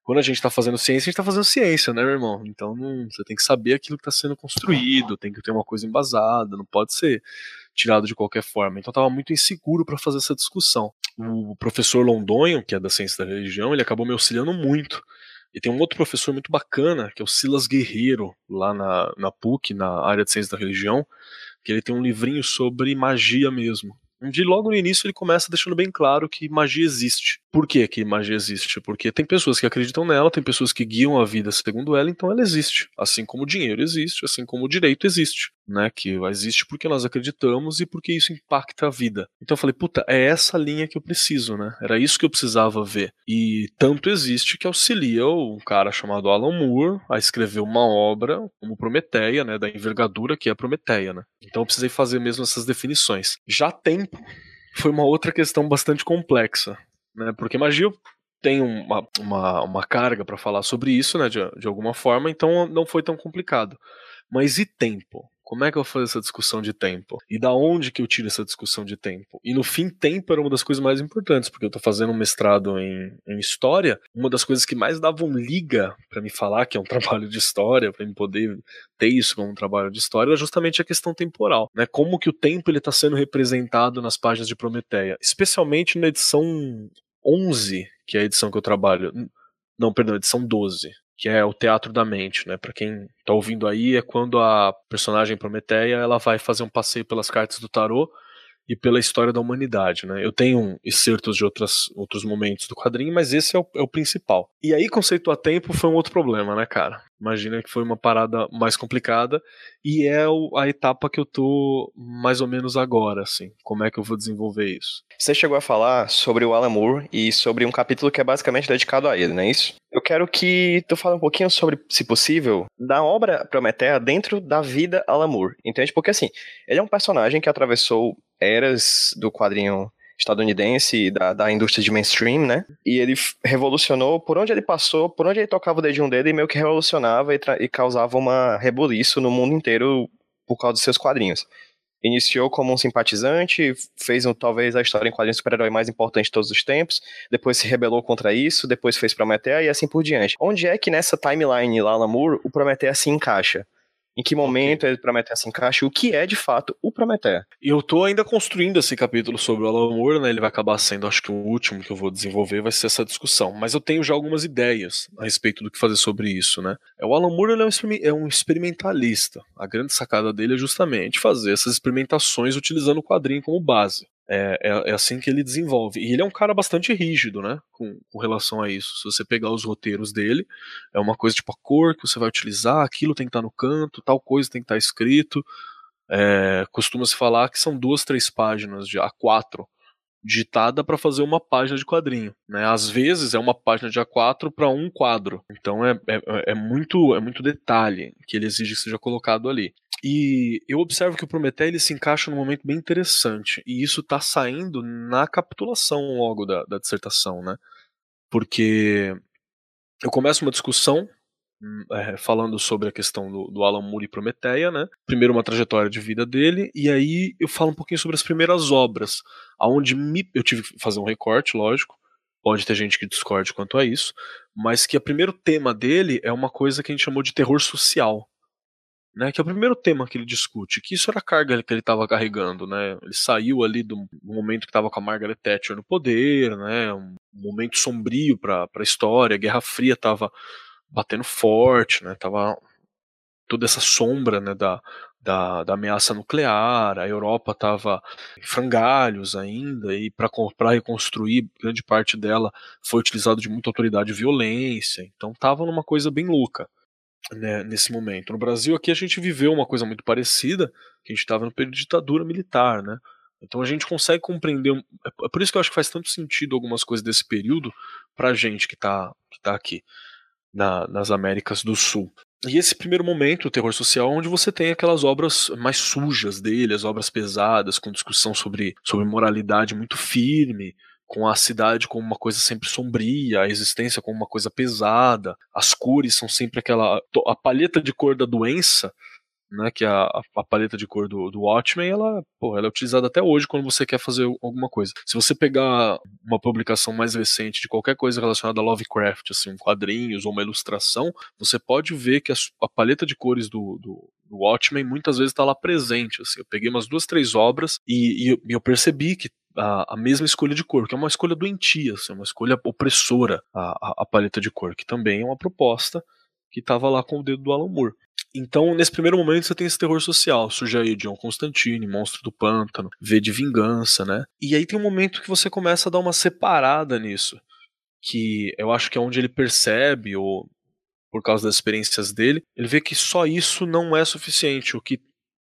quando a gente está fazendo ciência, a gente está fazendo ciência, né, meu irmão? Então não, você tem que saber aquilo que está sendo construído, tem que ter uma coisa embasada, não pode ser tirado de qualquer forma. Então estava muito inseguro para fazer essa discussão. O professor Londonho, que é da ciência da religião, ele acabou me auxiliando muito. E tem um outro professor muito bacana, que é o Silas Guerreiro, lá na, na PUC, na área de ciência da religião, que ele tem um livrinho sobre magia mesmo de logo no início ele começa deixando bem claro que magia existe. Por que, que magia existe? Porque tem pessoas que acreditam nela, tem pessoas que guiam a vida segundo ela, então ela existe. Assim como o dinheiro existe, assim como o direito existe. Né, que existe porque nós acreditamos e porque isso impacta a vida. Então eu falei, puta, é essa linha que eu preciso, né? Era isso que eu precisava ver. E tanto existe que auxilia um cara chamado Alan Moore a escrever uma obra como Prometeia, né, da envergadura que é a Prometeia, né? Então eu precisei fazer mesmo essas definições. Já tem foi uma outra questão bastante complexa, né? Porque magia tem uma, uma, uma carga para falar sobre isso, né? De, de alguma forma, então não foi tão complicado. Mas e tempo? Como é que eu vou fazer essa discussão de tempo? E da onde que eu tiro essa discussão de tempo? E no fim, tempo era uma das coisas mais importantes, porque eu tô fazendo um mestrado em, em história. Uma das coisas que mais davam liga para me falar que é um trabalho de história, para me poder ter isso como um trabalho de história, era justamente a questão temporal, né? Como que o tempo ele tá sendo representado nas páginas de Prometeia, especialmente na edição 11, que é a edição que eu trabalho. Não, perdão, edição 12 que é o teatro da mente, né? Para quem tá ouvindo aí, é quando a personagem Prometeia ela vai fazer um passeio pelas cartas do tarô e pela história da humanidade, né? Eu tenho excertos de outras, outros momentos do quadrinho, mas esse é o, é o principal. E aí, conceito a tempo foi um outro problema, né, cara? Imagina que foi uma parada mais complicada e é o, a etapa que eu tô mais ou menos agora, assim. Como é que eu vou desenvolver isso? Você chegou a falar sobre o Alan Moore e sobre um capítulo que é basicamente dedicado a ele, não é isso? Eu quero que tu fale um pouquinho sobre, se possível, da obra Prometeia dentro da vida Alan Moore, entende? Porque assim, ele é um personagem que atravessou eras do quadrinho estadunidense da, da indústria de mainstream, né? E ele revolucionou por onde ele passou, por onde ele tocava o dedinho dele, e meio que revolucionava e, e causava uma rebuliço no mundo inteiro por causa dos seus quadrinhos. Iniciou como um simpatizante, fez um, talvez a história em quadrinhos super-herói mais importante de todos os tempos, depois se rebelou contra isso, depois fez Prometheus e assim por diante. Onde é que nessa timeline lá, Lamour, o Prometheus se encaixa? Em que momento okay. Prometheus se encaixa e o que é de fato o Prometheus. E eu tô ainda construindo esse capítulo sobre o Alan Moore, né? Ele vai acabar sendo, acho que o último que eu vou desenvolver vai ser essa discussão. Mas eu tenho já algumas ideias a respeito do que fazer sobre isso, né? É, o Alan Moore é, um, é um experimentalista. A grande sacada dele é justamente fazer essas experimentações utilizando o quadrinho como base. É, é, é, assim que ele desenvolve. E ele é um cara bastante rígido, né? Com, com, relação a isso. Se você pegar os roteiros dele, é uma coisa tipo a cor que você vai utilizar, aquilo tem que estar no canto, tal coisa tem que estar escrito. É, Costuma-se falar que são duas, três páginas de A4 digitada para fazer uma página de quadrinho. Né? Às vezes é uma página de A4 para um quadro. Então é, é, é, muito, é muito detalhe que ele exige que seja colocado ali. E eu observo que o Prometeu ele se encaixa num momento bem interessante. E isso está saindo na capitulação logo da, da dissertação, né? Porque eu começo uma discussão hum, é, falando sobre a questão do, do Alan Moore e Prometeia, né? Primeiro uma trajetória de vida dele, e aí eu falo um pouquinho sobre as primeiras obras, aonde me, eu tive que fazer um recorte, lógico, pode ter gente que discorde quanto a isso, mas que o primeiro tema dele é uma coisa que a gente chamou de terror social né, que é o primeiro tema que ele discute, que isso era a carga que ele estava carregando, né? Ele saiu ali do, momento que estava com a Margaret Thatcher no poder, né? Um momento sombrio para a história, a Guerra Fria estava batendo forte, né? Tava toda essa sombra né, da, da, da, ameaça nuclear, a Europa estava em frangalhos ainda, e para reconstruir, grande parte dela foi utilizado de muita autoridade e violência, então estava numa coisa bem louca né, nesse momento. No Brasil, aqui a gente viveu uma coisa muito parecida, que a gente estava no período de ditadura militar, né? Então a gente consegue compreender. É, é por isso que eu acho que faz tanto sentido algumas coisas desse período para gente que está que tá aqui na, nas Américas do Sul. E esse primeiro momento, o terror social, onde você tem aquelas obras mais sujas dele, as obras pesadas, com discussão sobre, sobre moralidade muito firme, com a cidade como uma coisa sempre sombria, a existência como uma coisa pesada, as cores são sempre aquela. a palheta de cor da doença né, que é a, a, paleta de cor do, do Watchmen, ela, pô, ela é utilizada até hoje quando você quer fazer alguma coisa. Se você pegar uma publicação mais recente de qualquer coisa relacionada a Lovecraft, assim, quadrinhos ou uma ilustração, você pode ver que a, a paleta de cores do, do, do Watchmen muitas vezes está lá presente. Assim. Eu peguei umas duas, três obras e, e eu percebi que a, a, mesma escolha de cor, que é uma escolha doentia, assim, uma escolha opressora, a, a, paleta de cor, que também é uma proposta que estava lá com o dedo do Alan Moore. Então, nesse primeiro momento, você tem esse terror social. Surge aí John Constantine, Monstro do Pântano, V de Vingança, né? E aí tem um momento que você começa a dar uma separada nisso. Que eu acho que é onde ele percebe, ou por causa das experiências dele, ele vê que só isso não é suficiente. O que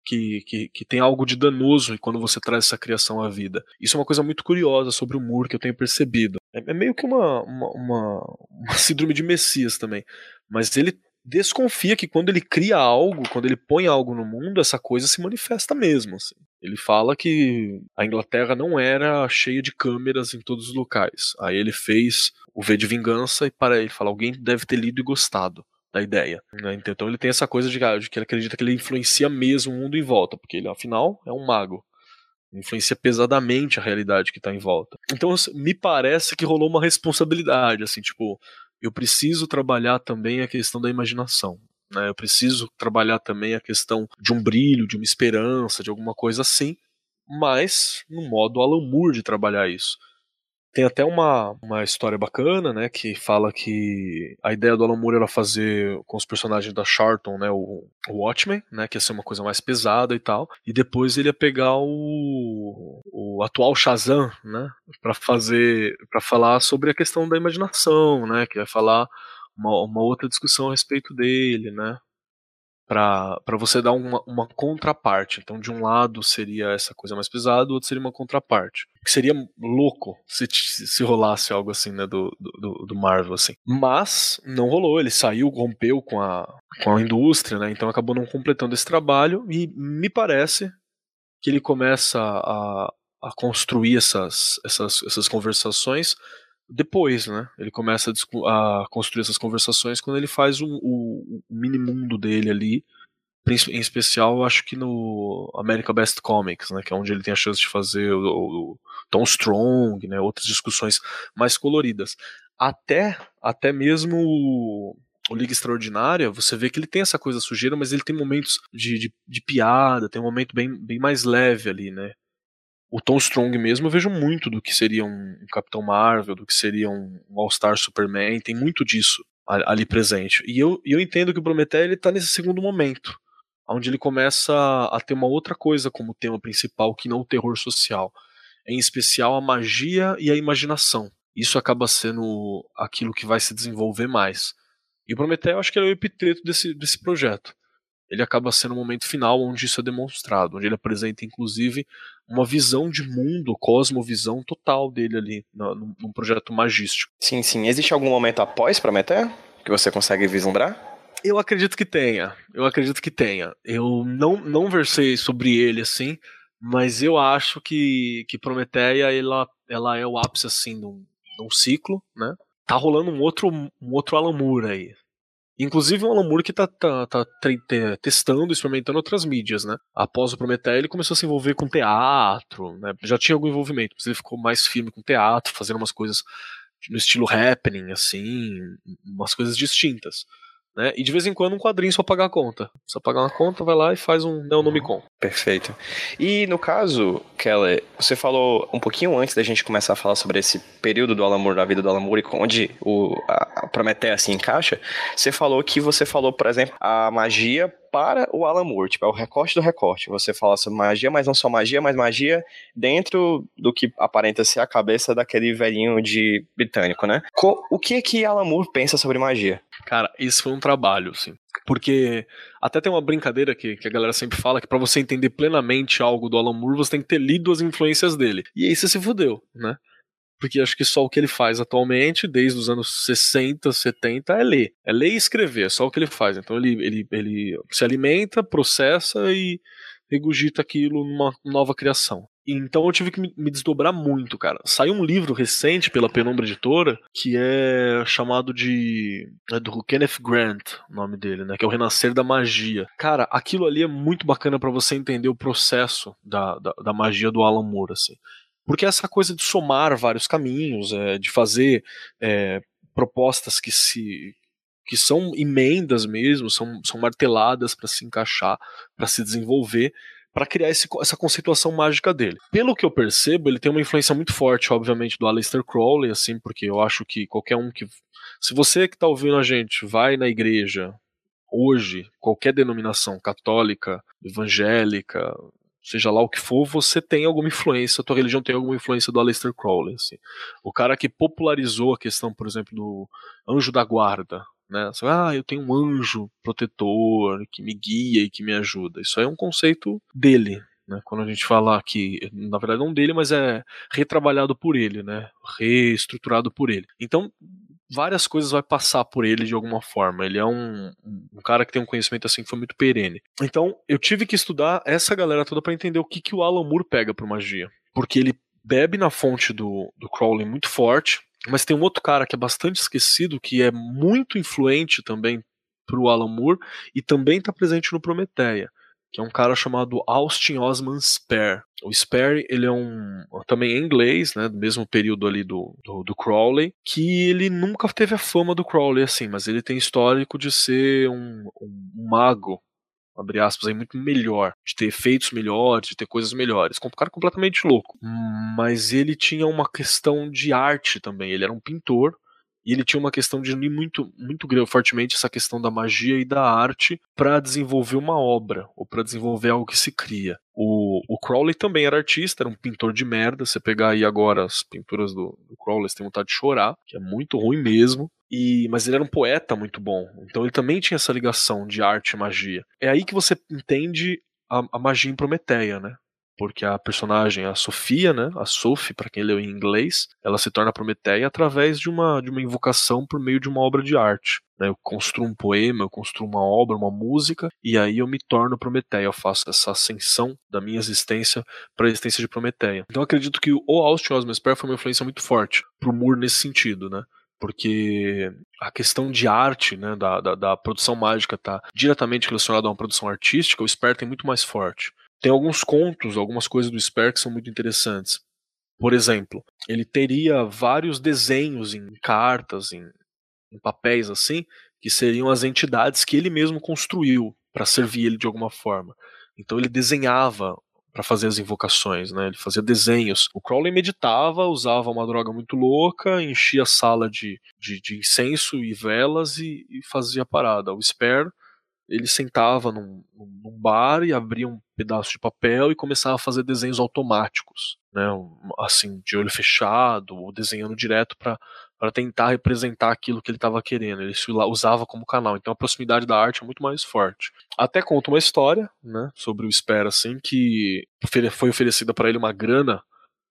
que, que, que, tem algo de danoso quando você traz essa criação à vida. Isso é uma coisa muito curiosa sobre o Moore que eu tenho percebido. É, é meio que uma, uma, uma, uma síndrome de Messias também. Mas ele desconfia que quando ele cria algo, quando ele põe algo no mundo, essa coisa se manifesta mesmo. Assim. Ele fala que a Inglaterra não era cheia de câmeras em todos os locais. Aí ele fez o V de Vingança e para ele fala: alguém deve ter lido e gostado da ideia. Né? Então ele tem essa coisa de, de, que ele acredita que ele influencia mesmo o mundo em volta, porque ele afinal é um mago. Influencia pesadamente a realidade que está em volta. Então me parece que rolou uma responsabilidade, assim, tipo, eu preciso trabalhar também a questão da imaginação. Né? Eu preciso trabalhar também a questão de um brilho, de uma esperança, de alguma coisa assim, mas no modo Alan Moore de trabalhar isso. Tem até uma, uma história bacana, né, que fala que a ideia do Alan Moore era fazer com os personagens da Charlton, né, o, o Watchmen, né, que ia ser uma coisa mais pesada e tal, e depois ele ia pegar o, o atual Shazam, né, para fazer, para falar sobre a questão da imaginação, né, que ia falar uma, uma outra discussão a respeito dele, né, para você dar uma, uma contraparte. Então, de um lado seria essa coisa mais pesada, do outro seria uma contraparte. Que seria louco se, se rolasse algo assim, né, do, do, do Marvel, assim. Mas não rolou, ele saiu, rompeu com a, com a indústria, né, então acabou não completando esse trabalho e me parece que ele começa a, a construir essas, essas, essas conversações depois, né? Ele começa a, a, construir essas conversações quando ele faz o, o, o mini mundo dele ali. Em especial, acho que no America Best Comics, né? Que é onde ele tem a chance de fazer o, o Tom Strong, né? Outras discussões mais coloridas. Até, até mesmo o, o Liga Extraordinária, você vê que ele tem essa coisa sujeira, mas ele tem momentos de, de, de piada, tem um momento bem, bem mais leve ali, né? O Tom Strong mesmo, eu vejo muito do que seria um, Capitão Marvel, do que seria um, All-Star Superman, tem muito disso ali presente. E eu, eu entendo que o Prometeu ele tá nesse segundo momento, onde ele começa a ter uma outra coisa como tema principal, que não o terror social. Em especial a magia e a imaginação. Isso acaba sendo aquilo que vai se desenvolver mais. E o Prometeu, acho que ele é o epiteto desse, desse projeto ele acaba sendo o um momento final onde isso é demonstrado, onde ele apresenta inclusive uma visão de mundo, cosmovisão total dele ali, no, num projeto magístico. Sim, sim. Existe algum momento após Prometeu que você consegue vislumbrar? Eu acredito que tenha. Eu acredito que tenha. Eu não, não versei sobre ele assim, mas eu acho que, que Prometeia ela, ela é o ápice assim de um, de um ciclo, né? Tá rolando um outro, um outro Alan Moore aí, Inclusive o Alan Moore que tá, tá, tá testando, experimentando outras mídias, né? Após o Prometeu, ele começou a se envolver com teatro, né? Já tinha algum envolvimento, mas ele ficou mais firme com teatro, fazendo umas coisas no estilo happening, assim, umas coisas distintas. Né? E de vez em quando um quadrinho só pagar a conta. Só pagar uma conta, vai lá e faz um Neonomicon. Perfeito. E no caso, Keller, você falou um pouquinho antes da gente começar a falar sobre esse período do Alan Moore, da vida do Alan Moore, e onde o, a, a Prometheia se encaixa, você falou que você falou, por exemplo, a magia para o Alan Moore, tipo, é o recorte do recorte. Você fala sobre magia, mas não só magia, mas magia dentro do que aparenta ser a cabeça daquele velhinho de britânico, né? O que é que Alan Moore pensa sobre magia? Cara, isso foi um trabalho, assim. Porque até tem uma brincadeira que, que a galera sempre fala que para você entender plenamente algo do Alan Moore, você tem que ter lido as influências dele. E aí você se fudeu, né? Porque acho que só o que ele faz atualmente, desde os anos 60, 70, é ler. É ler e escrever, é só o que ele faz. Então ele, ele, ele se alimenta, processa e regurgita aquilo numa nova criação. Então eu tive que me desdobrar muito, cara. Saiu um livro recente pela Penumbra Editora que é chamado de. É do Kenneth Grant, o nome dele, né? Que é o Renascer da Magia. Cara, aquilo ali é muito bacana para você entender o processo da, da, da, magia do Alan Moore, assim. Porque essa coisa de somar vários caminhos, é, de fazer é, propostas que se que são emendas mesmo, são, são marteladas para se encaixar, para se desenvolver, para criar esse, essa conceituação mágica dele. Pelo que eu percebo, ele tem uma influência muito forte, obviamente, do Aleister Crowley, assim, porque eu acho que qualquer um que. Se você que está ouvindo a gente vai na igreja hoje, qualquer denominação católica, evangélica, seja lá o que for, você tem alguma influência, a tua religião tem alguma influência do Aleister Crowley. Assim. O cara que popularizou a questão, por exemplo, do anjo da guarda. Né? Ah, eu tenho um anjo protetor que me guia e que me ajuda. Isso é um conceito dele. Né? Quando a gente fala que, na verdade, não dele, mas é retrabalhado por ele, né? reestruturado por ele. Então, várias coisas vai passar por ele de alguma forma. Ele é um, um cara que tem um conhecimento assim que foi muito perene. Então, eu tive que estudar essa galera toda para entender o que, que o Alan Moore pega por magia. Porque ele bebe na fonte do, do Crowley muito forte, mas tem um outro cara que é bastante esquecido, que é muito influente também pro Alan Moore e também está presente no Prometeia que é um cara chamado Austin Osman Spare. O Spare, ele é um também em inglês, né, do mesmo período ali do, do, do, Crowley, que ele nunca teve a fama do Crowley assim, mas ele tem histórico de ser um, um mago, abre aspas, aí, muito melhor, de ter efeitos melhores, de ter coisas melhores. Um cara completamente louco. Mas ele tinha uma questão de arte também. Ele era um pintor e ele tinha uma questão de unir muito, muito fortemente essa questão da magia e da arte para desenvolver uma obra, ou para desenvolver algo que se cria. O, o, Crowley também era artista, era um pintor de merda. Você pegar aí agora as pinturas do, do Crowley, você tem vontade de chorar, que é muito ruim mesmo. E, mas ele era um poeta muito bom, então ele também tinha essa ligação de arte e magia. É aí que você entende a, a magia em Prometeia, né? Porque a personagem, a Sofia, né, a Sophie, para quem leu em inglês, ela se torna Prometeia através de uma, de uma invocação por meio de uma obra de arte. Né? Eu construo um poema, eu construo uma obra, uma música, e aí eu me torno Prometeia, eu faço essa ascensão da minha existência para a existência de Prometeia. Então acredito que o Austin Osman Spare foi uma influência muito forte pro Moore nesse sentido, né? porque a questão de arte, né, da, da, da produção mágica está diretamente relacionada a uma produção artística, o Spare tem muito mais forte. Tem alguns contos, algumas coisas do Sper que são muito interessantes. Por exemplo, ele teria vários desenhos em cartas, em, em papéis assim, que seriam as entidades que ele mesmo construiu para servir ele de alguma forma. Então ele desenhava para fazer as invocações, né? Ele fazia desenhos. O Crowley meditava, usava uma droga muito louca, enchia a sala de, de, de incenso e velas e, e fazia a parada. O Sper ele sentava num, num, bar e abria um pedaço de papel e começava a fazer desenhos automáticos, né, assim, de olho fechado, ou desenhando direto para tentar representar aquilo que ele estava querendo. Ele se usava como canal, então a proximidade da arte é muito mais forte. Até conta uma história né, sobre o Espera, assim, que foi oferecida para ele uma grana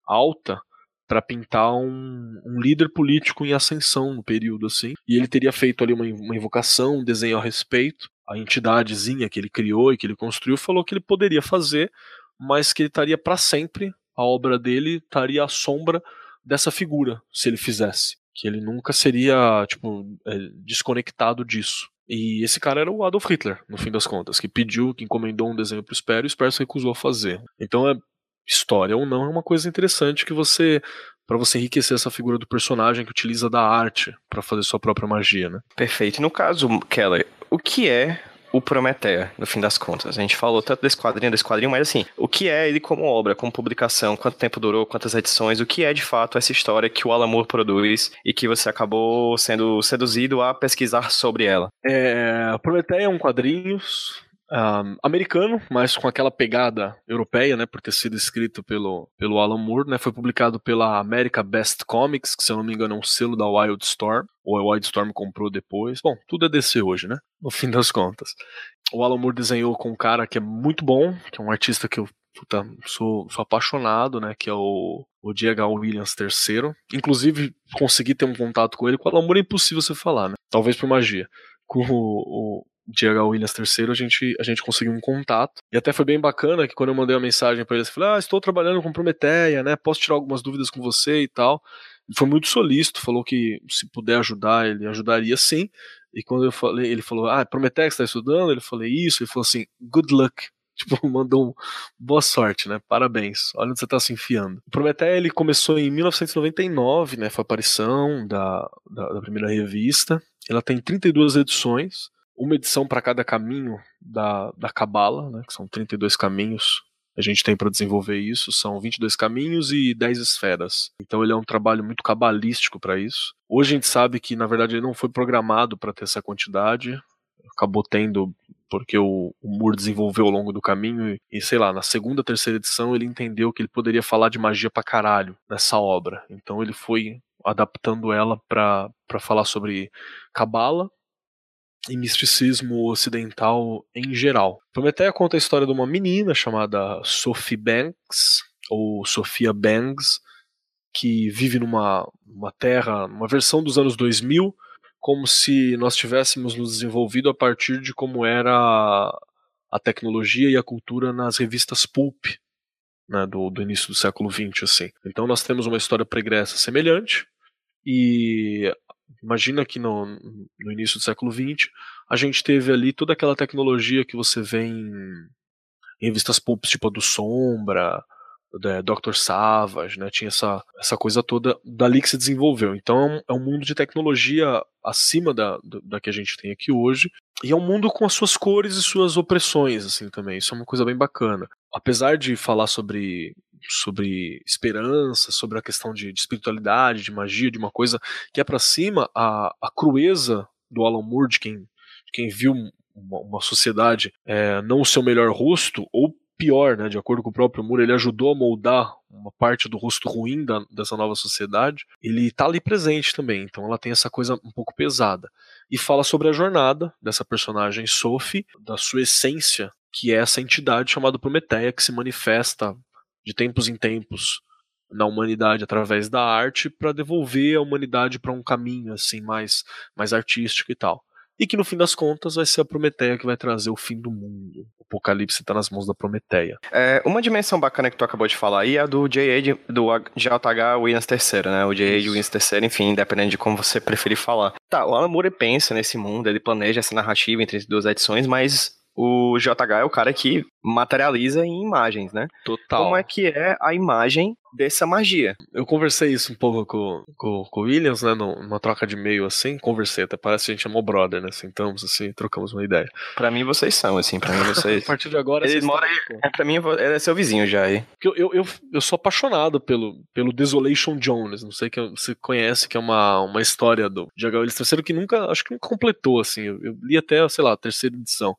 alta para pintar um, um, líder político em ascensão no período assim e ele teria feito ali uma, uma invocação um desenho a respeito a entidadezinha que ele criou e que ele construiu falou que ele poderia fazer, mas que ele estaria para sempre, a obra dele estaria à sombra dessa figura, se ele fizesse. Que ele nunca seria, tipo, é, desconectado disso. E esse cara era o Adolf Hitler, no fim das contas, que pediu, que encomendou um desenho pro Sperry e o Sperry se recusou a fazer. Então é história ou não, é uma coisa interessante que você para você enriquecer essa figura do personagem que utiliza da arte para fazer sua própria magia, né? Perfeito. No caso, Keller, o que é o Prometeia, no fim das contas. A gente falou tanto desse quadrinho, desse quadrinho, mas assim, o que é ele como obra, como publicação, quanto tempo durou, quantas edições, o que é de fato essa história que o Alan Moore produz e que você acabou sendo seduzido a pesquisar sobre ela? É, Prometeia é um quadrinho americano, mas com aquela pegada europeia, né, por ter sido escrito pelo, pelo Alan Moore, né, foi publicado pela America Best Comics, que se eu não me engano é um selo da Wildstorm, ou a Wildstorm comprou depois. Bom, tudo é DC hoje, né, no fim das contas. O Alan Moore desenhou com um cara que é muito bom, que é um artista que eu puta, sou, sou apaixonado, né, que é o, o Diego Williams III. Inclusive, consegui ter um contato com ele, com o Alan Moore é impossível você falar, né, talvez por magia. Com o, o Diego Williams III, a gente, a gente conseguiu um contato. E até foi bem bacana que quando eu mandei uma mensagem para ele, eu falei: Ah, estou trabalhando com Prometeia, né? Posso tirar algumas dúvidas com você e tal. Ele foi muito solícito, falou que se puder ajudar, ele ajudaria sim. E quando eu falei, ele falou: Ah, Prometeia que está estudando? Ele falei isso. Ele falou assim: Good luck. Tipo, mandou um boa sorte, né? Parabéns. Olha onde você está se enfiando. O Prometeia ele começou em 1999, né? Foi a aparição da, da, da primeira revista. Ela tem 32 edições uma edição para cada caminho da, da Cabala, né, que são 32 caminhos. A gente tem para desenvolver isso, são 22 caminhos e 10 esferas. Então ele é um trabalho muito cabalístico para isso. Hoje a gente sabe que na verdade ele não foi programado para ter essa quantidade, acabou tendo porque o, o Moore desenvolveu ao longo do caminho e, sei lá, na segunda, terceira edição ele entendeu que ele poderia falar de magia pra caralho nessa obra. Então ele foi adaptando ela para falar sobre cabala e misticismo ocidental em geral. Prometeia conta a história de uma menina chamada Sophie Banks, ou Sophia Banks, que vive numa uma terra, uma versão dos anos 2000, como se nós tivéssemos nos desenvolvido a partir de como era a tecnologia e a cultura nas revistas pulp né, do, do início do século XX. Assim. Então nós temos uma história pregressa semelhante, e Imagina que no, no início do século XX a gente teve ali toda aquela tecnologia que você vê em, em revistas pulps tipo a do Sombra, Dr. Savage, né? Tinha essa, essa coisa toda dali que se desenvolveu. Então é um é mundo de tecnologia acima da, da que a gente tem aqui hoje. E é um mundo com as suas cores e suas opressões, assim, também. Isso é uma coisa bem bacana. Apesar de falar sobre sobre esperança, sobre a questão de, de espiritualidade, de magia, de uma coisa que é para cima, a, a crueza do Alan Moore, de quem, de quem viu uma, uma sociedade é, não o seu melhor rosto, ou pior, né, de acordo com o próprio Moore, ele ajudou a moldar uma parte do rosto ruim da, dessa nova sociedade, ele está ali presente também, então ela tem essa coisa um pouco pesada. E fala sobre a jornada dessa personagem Sophie, da sua essência, que é essa entidade chamada Prometeia, que se manifesta de tempos em tempos na humanidade através da arte para devolver a humanidade para um caminho assim mais mais artístico e tal. E que no fim das contas vai ser a Prometeia que vai trazer o fim do mundo. O Apocalipse está nas mãos da Prometeia. É, uma dimensão bacana que tu acabou de falar aí é a do J.A. do JH Williams III, né? O J.A. Williams III, enfim, independente de como você preferir falar. Tá, o Alan Moore pensa nesse mundo, ele planeja essa narrativa entre duas edições, mas o JH é o cara que materializa em imagens, né? Total. Como é que é a imagem dessa magia? Eu conversei isso um pouco com, com, com o Williams, né? Numa troca de e-mail assim. Conversei, até parece que a gente chamou brother, né? Sentamos assim, trocamos uma ideia. Pra mim vocês são, assim, pra mim vocês. a partir de agora. Ele mora aí. É, pra mim ele é seu vizinho já aí. Eu, eu, eu, eu sou apaixonado pelo, pelo Desolation Jones. Não sei que você conhece, que é uma, uma história do J.H. Willis III que nunca, acho que nunca completou, assim. Eu, eu li até, sei lá, a terceira edição.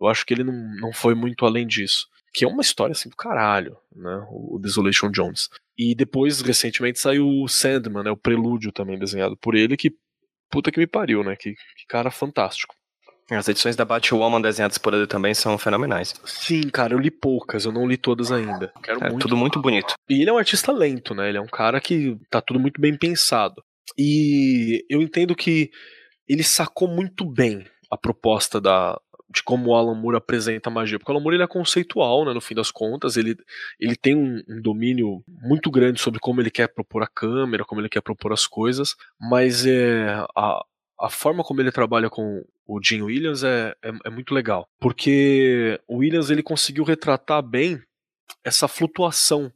Eu acho que ele não, não foi muito além disso. Que é uma história assim do caralho, né? O Desolation Jones. E depois, recentemente, saiu o Sandman, né? O Prelúdio também desenhado por ele, que puta que me pariu, né? Que, que cara fantástico. As edições da Batwoman desenhadas por ele também são fenomenais. Sim, cara, eu li poucas, eu não li todas ainda. Quero é muito. tudo muito bonito. E ele é um artista lento, né? Ele é um cara que tá tudo muito bem pensado. E eu entendo que ele sacou muito bem a proposta da, de como o Alan Moore apresenta a magia, porque o Alan Moore ele é conceitual, né, no fim das contas, ele, ele tem um, um, domínio muito grande sobre como ele quer propor a câmera, como ele quer propor as coisas, mas é, a, a forma como ele trabalha com o Jim Williams é, é, é muito legal, porque o Williams ele conseguiu retratar bem essa flutuação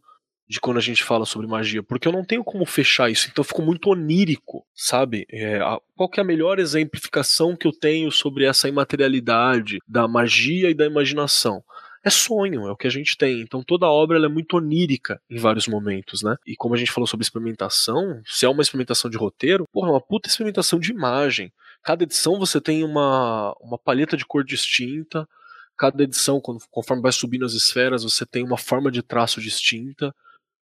de quando a gente fala sobre magia, porque eu não tenho como fechar isso, então ficou muito onírico, sabe? É, a, qual é a melhor exemplificação que eu tenho sobre essa imaterialidade da magia e da imaginação? é sonho, é o que a gente tem. Então toda obra é muito onírica em vários momentos, né? E como a gente falou sobre experimentação, se é uma experimentação de roteiro, porra, é uma puta experimentação de imagem. Cada edição você tem uma, uma paleta de cor distinta, cada edição, conforme vai subindo as esferas, você tem uma forma de traço distinta.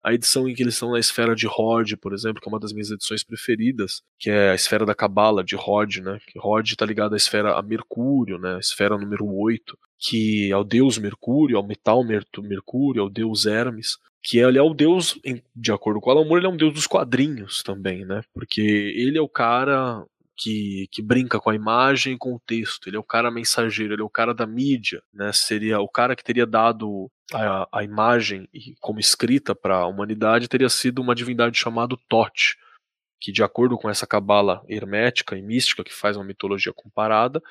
A edição em que eles estão na esfera de Rod, por exemplo, que é uma das minhas edições preferidas, que é a esfera da Cabala de Rod, né? Que Rod está ligado à esfera a Mercúrio, né? A esfera número 8 que é o deus Mercúrio, ao metal Mercúrio, ao deus Hermes, que ele é o deus, de acordo com o Alan ele é um deus dos quadrinhos também, né? Porque ele é o cara que, que brinca com a imagem e com o texto, ele é o cara mensageiro, ele é o cara da mídia, né? Seria o cara que teria dado a, a imagem como escrita para a humanidade, teria sido uma divindade chamada Tote, que de acordo com essa cabala hermética e mística que faz uma mitologia comparada,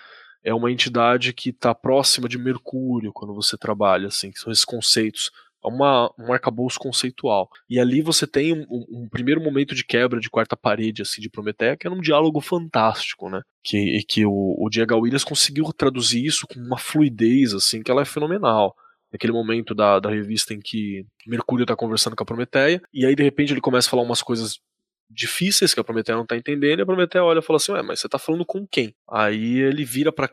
é uma entidade que está próxima de Mercúrio quando você trabalha, assim, são esses conceitos. É uma, um arcabouço conceitual. E ali você tem um, um, primeiro momento de quebra de quarta parede, assim, de Prometeia, que é um diálogo fantástico, né? Que, que o, o Diego Williams conseguiu traduzir isso com uma fluidez, assim, que ela é fenomenal naquele momento da, da revista em que Mercúrio está conversando com a Prometeia, e aí de repente ele começa a falar umas coisas difíceis que a Prometeia não tá entendendo, e a Prometeia olha e fala assim, ué, mas você tá falando com quem? Aí ele vira para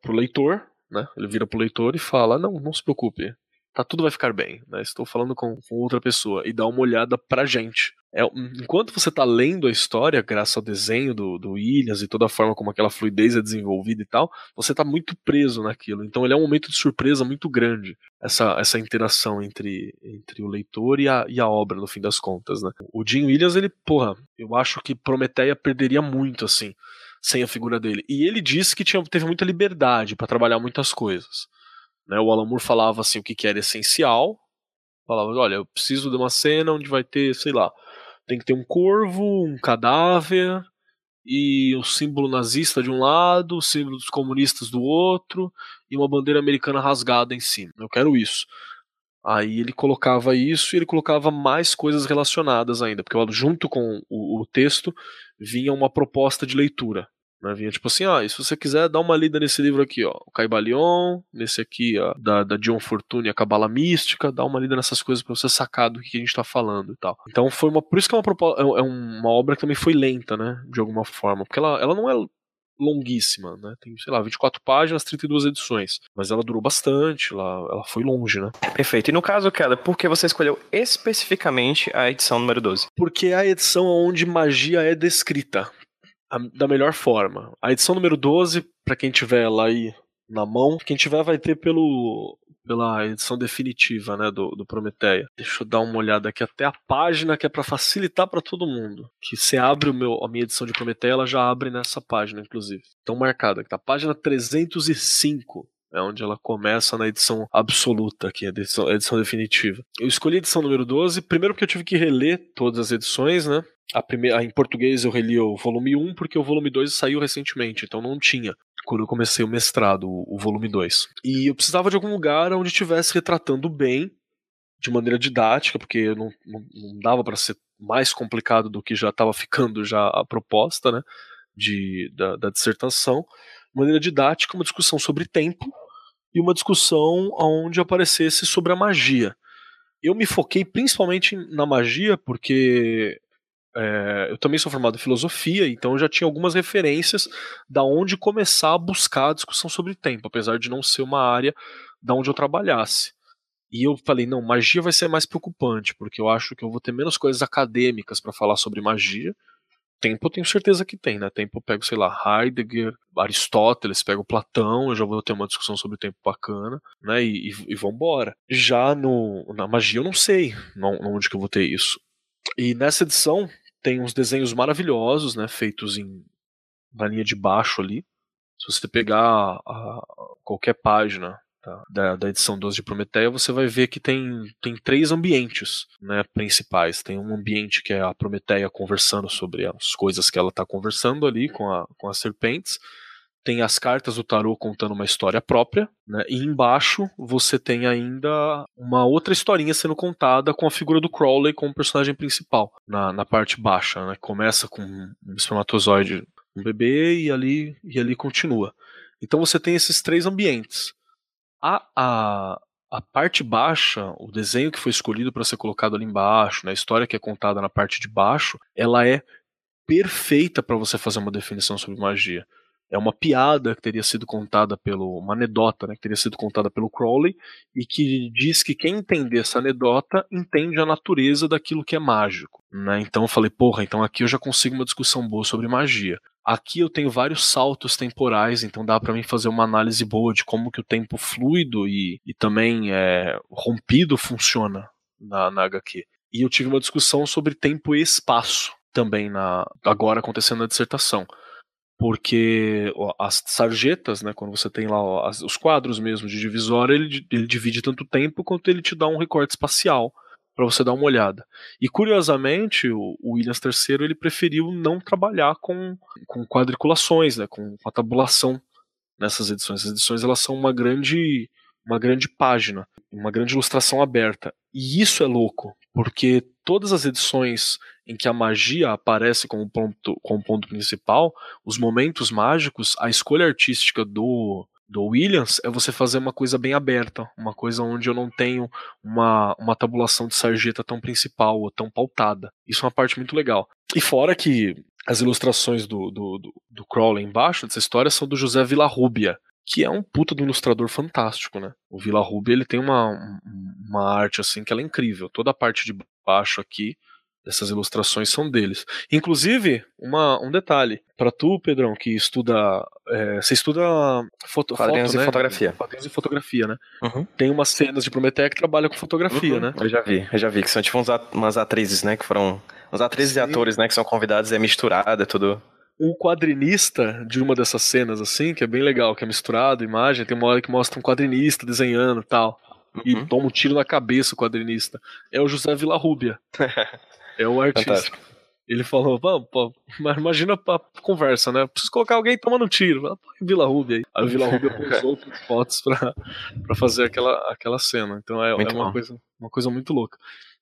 pro leitor, né? Ele vira pro leitor e fala, não, não se preocupe, tá tudo vai ficar bem, né? Estou falando com, com outra pessoa e dá uma olhada pra gente. É, enquanto você está lendo a história, graças ao desenho do, do Williams e toda a forma como aquela fluidez é desenvolvida e tal, você está muito preso naquilo. Então ele é um momento de surpresa muito grande, essa, essa interação entre, entre o leitor e a, e a obra, no fim das contas. Né? O Jim Williams, ele, porra, eu acho que Prometeia perderia muito, assim, sem a figura dele. E ele disse que tinha, teve muita liberdade para trabalhar muitas coisas. Né? O Alan Moore falava assim o que, que era essencial, falava, olha, eu preciso de uma cena onde vai ter, sei lá, tem que ter um corvo, um cadáver e o símbolo nazista de um lado, o símbolo dos comunistas do outro e uma bandeira americana rasgada em cima. Eu quero isso. Aí ele colocava isso e ele colocava mais coisas relacionadas ainda, porque junto com o, o texto vinha uma proposta de leitura. Né? Vinha tipo assim, ah, e se você quiser, dá uma lida nesse livro aqui, ó, o Caibalion, nesse aqui, ó, da, da John Fortune, a Cabala Mística, dá uma lida nessas coisas para você sacar do que a gente tá falando e tal. Então foi uma, por isso que é uma, é, é uma obra que também foi lenta, né, de alguma forma, porque ela, ela não é longuíssima, né? Tem, sei lá, 24 páginas, 32 edições. Mas ela durou bastante, ela, ela foi longe, né? Perfeito. E no caso, Keller, por que você escolheu especificamente a edição número 12? Porque é a edição onde magia é descrita a, da melhor forma. A edição número 12, para quem tiver lá aí na mão, quem tiver vai ter pelo pela edição definitiva, né, do, do Prometeia. Deixa eu dar uma olhada aqui até a página que é para facilitar para todo mundo. Que você abre o meu, a minha edição de Prometeia, ela já abre nessa página, inclusive. Então marcada aqui, tá? Página 305 é onde ela começa na edição absoluta aqui, a edição, a edição definitiva. Eu escolhi a edição número 12, primeiro porque eu tive que reler todas as edições, né? A primeira, em português eu reli o volume 1 porque o volume 2 saiu recentemente, então não tinha quando eu comecei o mestrado, o, volume 2. E eu precisava de algum lugar onde estivesse retratando bem, de maneira didática, porque não, não, não dava para ser mais complicado do que já estava ficando já a proposta, né, de, da, da dissertação. De maneira didática, uma discussão sobre tempo e uma discussão onde aparecesse sobre a magia. Eu me foquei principalmente na magia porque é, eu também sou formado em filosofia, então eu já tinha algumas referências da onde começar a buscar a discussão sobre tempo, apesar de não ser uma área da onde eu trabalhasse. E eu falei, não, magia vai ser mais preocupante, porque eu acho que eu vou ter menos coisas acadêmicas para falar sobre magia. Tempo eu tenho certeza que tem, né? Tempo eu pego, sei lá, Heidegger, Aristóteles, pego Platão, eu já vou ter uma discussão sobre tempo bacana, né? E, e, e vambora. Já no, na magia eu não sei onde que eu vou ter isso. E nessa edição tem uns desenhos maravilhosos, né, feitos em na linha de baixo ali. Se você pegar a, qualquer página tá, da, da, edição 12 de Prometeia, você vai ver que tem, tem três ambientes né, principais. Tem um ambiente que é a Prometeia conversando sobre as coisas que ela está conversando ali com, a, com as serpentes. Tem as cartas do tarô contando uma história própria, né? E embaixo você tem ainda uma outra historinha sendo contada com a figura do Crowley como personagem principal, na, na parte baixa, né? Começa com um espermatozoide, um bebê e ali e ali continua. Então você tem esses três ambientes. A, a, a parte baixa, o desenho que foi escolhido para ser colocado ali embaixo, né, a história que é contada na parte de baixo, ela é perfeita para você fazer uma definição sobre magia é uma piada que teria sido contada pelo uma anedota, né, que teria sido contada pelo Crowley e que diz que quem entender essa anedota entende a natureza daquilo que é mágico, né? Então eu falei, porra, então aqui eu já consigo uma discussão boa sobre magia. Aqui eu tenho vários saltos temporais, então dá para mim fazer uma análise boa de como que o tempo fluido e, e também é, rompido funciona na, na HQ. E eu tive uma discussão sobre tempo e espaço também na agora acontecendo na dissertação porque as sarjetas, né, quando você tem lá as, os quadros mesmo de divisória, ele, ele divide tanto tempo quanto ele te dá um recorte espacial para você dar uma olhada. E curiosamente, o, o, Williams III ele preferiu não trabalhar com, com quadriculações, né, com, com a tabulação nessas edições. As edições elas são uma grande uma grande página, uma grande ilustração aberta. E isso é louco, porque todas as edições em que a magia aparece como ponto, como ponto principal, os momentos mágicos, a escolha artística do, do Williams é você fazer uma coisa bem aberta, uma coisa onde eu não tenho uma, uma tabulação de sarjeta tão principal ou tão pautada. Isso é uma parte muito legal. E fora que as ilustrações do, do, do, do Crowley embaixo dessa história são do José Villarrubia, que é um puta do ilustrador fantástico, né? O Villarrubia ele tem uma, uma arte assim que ela é incrível. Toda a parte de baixo aqui essas ilustrações são deles. Inclusive, uma, um detalhe. para tu, Pedrão, que estuda. É, você estuda foto, quadrinhos foto, e né? fotografia. Quadrinhos e fotografia, né? Uhum. Tem umas cenas de Prometeia que trabalham com fotografia, uhum. né? Eu já vi, eu já vi. Que são tipo uns, umas atrizes, né? Que foram. Uns atrizes Sim. e atores, né? Que são convidados, é misturado, é tudo um quadrinista de uma dessas cenas, assim, que é bem legal, que é misturado, imagem, tem uma hora que mostra um quadrinista desenhando tal. Uhum. E toma um tiro na cabeça o quadrinista. É o José Villarrubia. é o artista. Fantástico. Ele falou, pô, mas imagina a conversa, né? Preciso colocar alguém tomando um tiro. Põe Vila Rubia aí. Aí o Vila Rubia usou fotos pra, pra fazer aquela, aquela cena. Então é, é uma, coisa, uma coisa muito louca.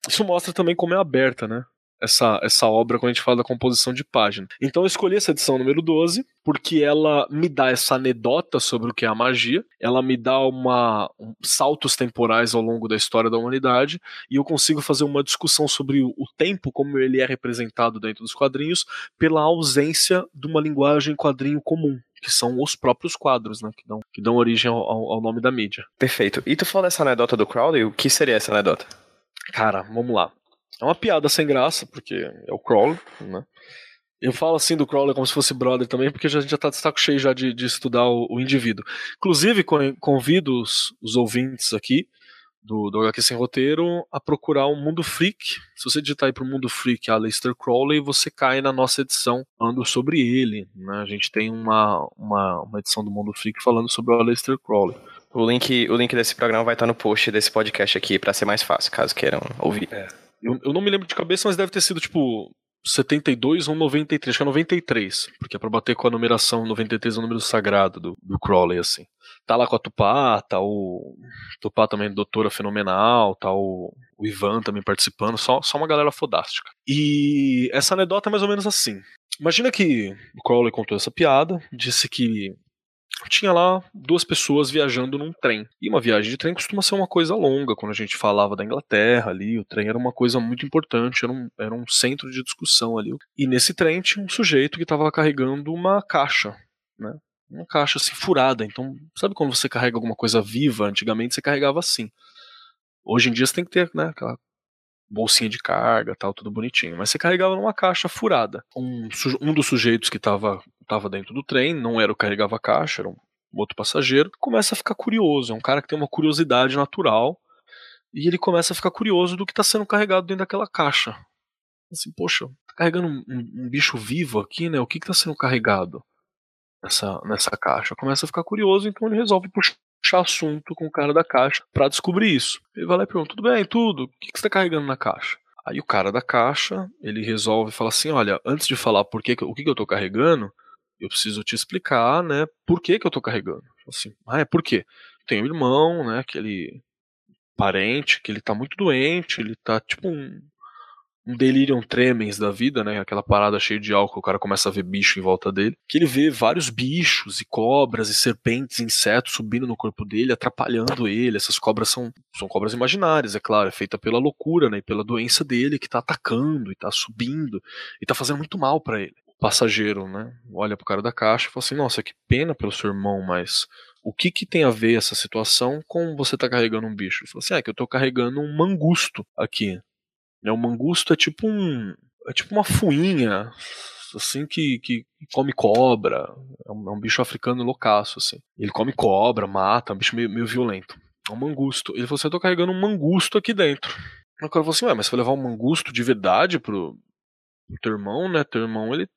Isso mostra também como é aberta, né? Essa, essa obra quando a gente fala da composição de página. Então eu escolhi essa edição número 12 porque ela me dá essa anedota sobre o que é a magia, ela me dá uma um, saltos temporais ao longo da história da humanidade e eu consigo fazer uma discussão sobre o, o tempo como ele é representado dentro dos quadrinhos pela ausência de uma linguagem quadrinho comum que são os próprios quadros, né, que dão, que dão origem ao, ao, nome da mídia. Perfeito. E tu falou dessa anedota do Crowley, o que seria essa anedota? Cara, vamos lá. É uma piada sem graça, porque é o Crowley, né? Eu falo assim do Crowley como se fosse brother também, porque a gente já tá de saco cheio já de, de estudar o, o, indivíduo. Inclusive, convido os, os ouvintes aqui do, do HQ Sem Roteiro a procurar o Mundo Freak. Se você digitar aí pro Mundo Freak Aleister Crowley, você cai na nossa edição falando sobre ele. Né? A gente tem uma, uma, uma edição do Mundo Freak falando sobre o Aleister Crowley. O link, o link desse programa vai estar no post desse podcast aqui para ser mais fácil, caso queiram ouvir. É. Eu, eu não me lembro de cabeça, mas deve ter sido tipo 72 ou 93, acho que é 93, porque é pra bater com a numeração 93 é o número sagrado do, do Crowley, assim. Tá lá com a Tupá, tá o. Tupá também, doutora fenomenal, tá o, o Ivan também participando, só, só uma galera fodástica. E essa anedota é mais ou menos assim. Imagina que o Crowley contou essa piada, disse que tinha lá duas pessoas viajando num trem. E uma viagem de trem costuma ser uma coisa longa. Quando a gente falava da Inglaterra ali, o trem era uma coisa muito importante, era um, era um centro de discussão ali. E nesse trem tinha um sujeito que estava carregando uma caixa, né? Uma caixa assim furada. Então, sabe quando você carrega alguma coisa viva? Antigamente você carregava assim. Hoje em dia você tem que ter, né, aquela bolsinha de carga, tal, tudo bonitinho. Mas você carregava numa caixa furada. Um, um dos sujeitos que estava estava dentro do trem, não era o que carregava a caixa, era um outro passageiro, começa a ficar curioso. É um cara que tem uma curiosidade natural e ele começa a ficar curioso do que está sendo carregado dentro daquela caixa. Assim, poxa, tá carregando um, um, um bicho vivo aqui, né? O que está sendo carregado nessa, nessa caixa? Começa a ficar curioso, então ele resolve puxar assunto com o cara da caixa para descobrir isso. Ele vai lá e pergunta: tudo bem, tudo? O que, você está carregando na caixa? Aí o cara da caixa, ele resolve falar assim: olha, antes de falar por que, o que, que eu estou carregando, eu preciso te explicar, né, por que que eu tô carregando. Assim, ah, é por quê? Tem um irmão, né, aquele parente, que ele tá muito doente, ele tá tipo um, um delirium tremens da vida, né? Aquela parada cheia de álcool, o cara começa a ver bicho em volta dele. Que ele vê vários bichos e cobras e serpentes, insetos subindo no corpo dele, atrapalhando ele. Essas cobras são, são cobras imaginárias, é claro, é feita pela loucura, né? E pela doença dele que tá atacando e tá subindo e tá fazendo muito mal para ele. O passageiro, né? Olha pro cara da caixa e fala assim: Nossa, que pena pelo seu irmão, mas o que, que tem a ver essa situação com você tá carregando um bicho? Ele falou assim: É que eu tô carregando um mangusto aqui. Né, o mangusto é tipo um. É tipo uma fuinha, assim, que, que come cobra. É um, é um bicho africano loucaço, assim. Ele come cobra, mata, é um bicho meio, meio violento. É um mangusto. Ele falou assim: eu tô carregando um mangusto aqui dentro. O cara falou assim: ué, mas você vai levar um mangusto de verdade pro, pro teu irmão, né? Teu irmão, ele.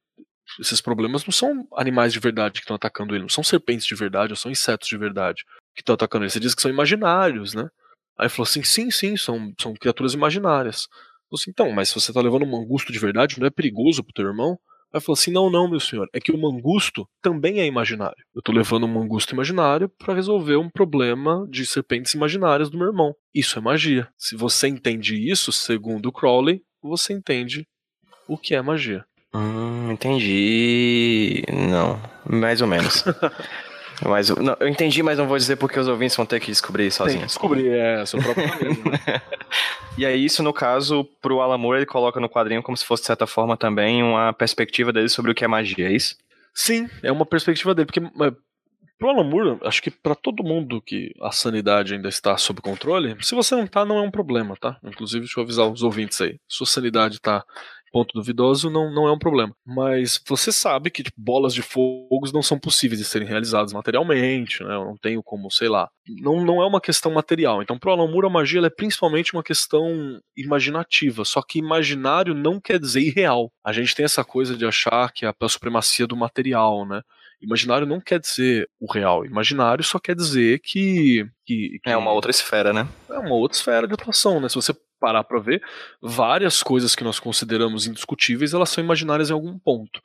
Esses problemas não são animais de verdade que estão atacando ele, não são serpentes de verdade, ou são insetos de verdade que estão atacando ele. Você diz que são imaginários, né? Aí ele falou assim: sim, sim, são, são criaturas imaginárias. Falou assim, então, mas se você tá levando um mangusto de verdade, não é perigoso pro teu irmão? Aí falou assim: não, não, meu senhor, é que o mangusto também é imaginário. Eu tô levando um mangusto imaginário para resolver um problema de serpentes imaginárias do meu irmão. Isso é magia. Se você entende isso, segundo Crowley, você entende o que é magia. Hum, entendi. Não, mais ou menos. Mas não, eu entendi, mas não vou dizer porque os ouvintes vão ter que descobrir sozinhos. descobrir, é, seu próprio né? E aí, isso, no caso, pro Alan Moore, ele coloca no quadrinho como se fosse, de certa forma, também uma perspectiva dele sobre o que é magia, é isso? Sim, é uma perspectiva dele, porque pro Alan Moore, acho que para todo mundo que a sanidade ainda está sob controle, se você não tá, não é um problema, tá? Inclusive, deixa eu avisar os ouvintes aí. Sua sanidade tá ponto duvidoso não, não é um problema. Mas você sabe que tipo, bolas de fogos não são possíveis de serem realizadas materialmente, né? Eu não tenho como, sei lá. Não, não é uma questão material. Então, pro Alan Moore, a magia é principalmente uma questão imaginativa. Só que imaginário não quer dizer irreal. A gente tem essa coisa de achar que é a supremacia do material, né? Imaginário não quer dizer o real. Imaginário só quer dizer que, que, que, É uma outra esfera, né? É uma outra esfera de atuação, né? Se você parar para ver, várias coisas que nós consideramos indiscutíveis, elas são imaginárias em algum ponto.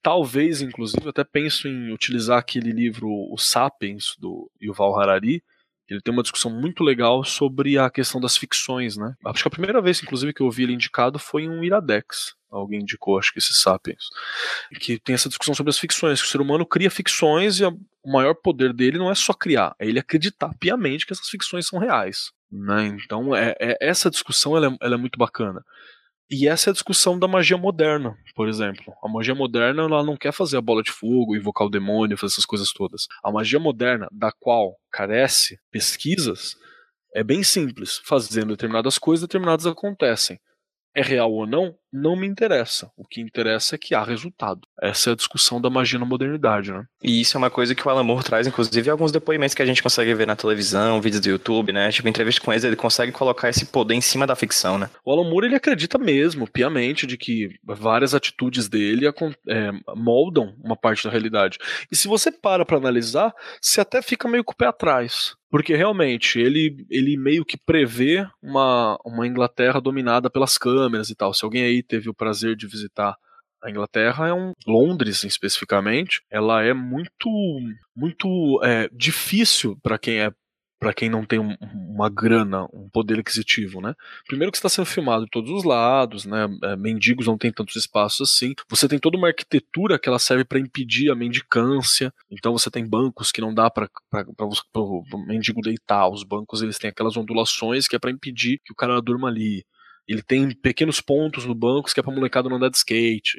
Talvez, inclusive, eu até penso em utilizar aquele livro O Sapiens, do Yuval Harari, ele tem uma discussão muito legal sobre a questão das ficções, né? Acho que a primeira vez, inclusive, que eu ouvi ele indicado foi em um Iradex. Alguém indicou, acho que esse Sapiens. Que tem essa discussão sobre as ficções, que o ser humano cria ficções e o maior poder dele não é só criar, é ele acreditar piamente que essas ficções são reais. Né? Então, é, é, essa discussão ela é, ela é muito bacana. E essa é a discussão da magia moderna, por exemplo. A magia moderna ela não quer fazer a bola de fogo, invocar o demônio, fazer essas coisas todas. A magia moderna, da qual carece pesquisas, é bem simples. Fazendo determinadas coisas, determinadas acontecem é real ou não, não me interessa. O que interessa é que há resultado. Essa é a discussão da magia na modernidade, né? E isso é uma coisa que o Alan Moore traz, inclusive, alguns depoimentos que a gente consegue ver na televisão, vídeos do YouTube, né? Tipo, entrevista com ele, ele consegue colocar esse poder em cima da ficção, né? O Alan Moore, ele acredita mesmo, piamente, de que várias atitudes dele é, moldam uma parte da realidade. E se você para pra analisar, você até fica meio com o pé atrás. Porque realmente ele, ele meio que prevê uma, uma Inglaterra dominada pelas câmeras e tal. Se alguém aí teve o prazer de visitar a Inglaterra, é um Londres especificamente, ela é muito muito é, difícil para quem é para quem não tem um, uma grana, um poder aquisitivo, né? Primeiro que está sendo filmado de todos os lados, né? É, mendigos não tem tantos espaços assim. Você tem toda uma arquitetura que ela serve para impedir a mendicância. Então você tem bancos que não dá para o mendigo deitar. Os bancos eles têm aquelas ondulações que é para impedir que o cara durma ali. Ele tem pequenos pontos no banco que é para molecada não andar de skate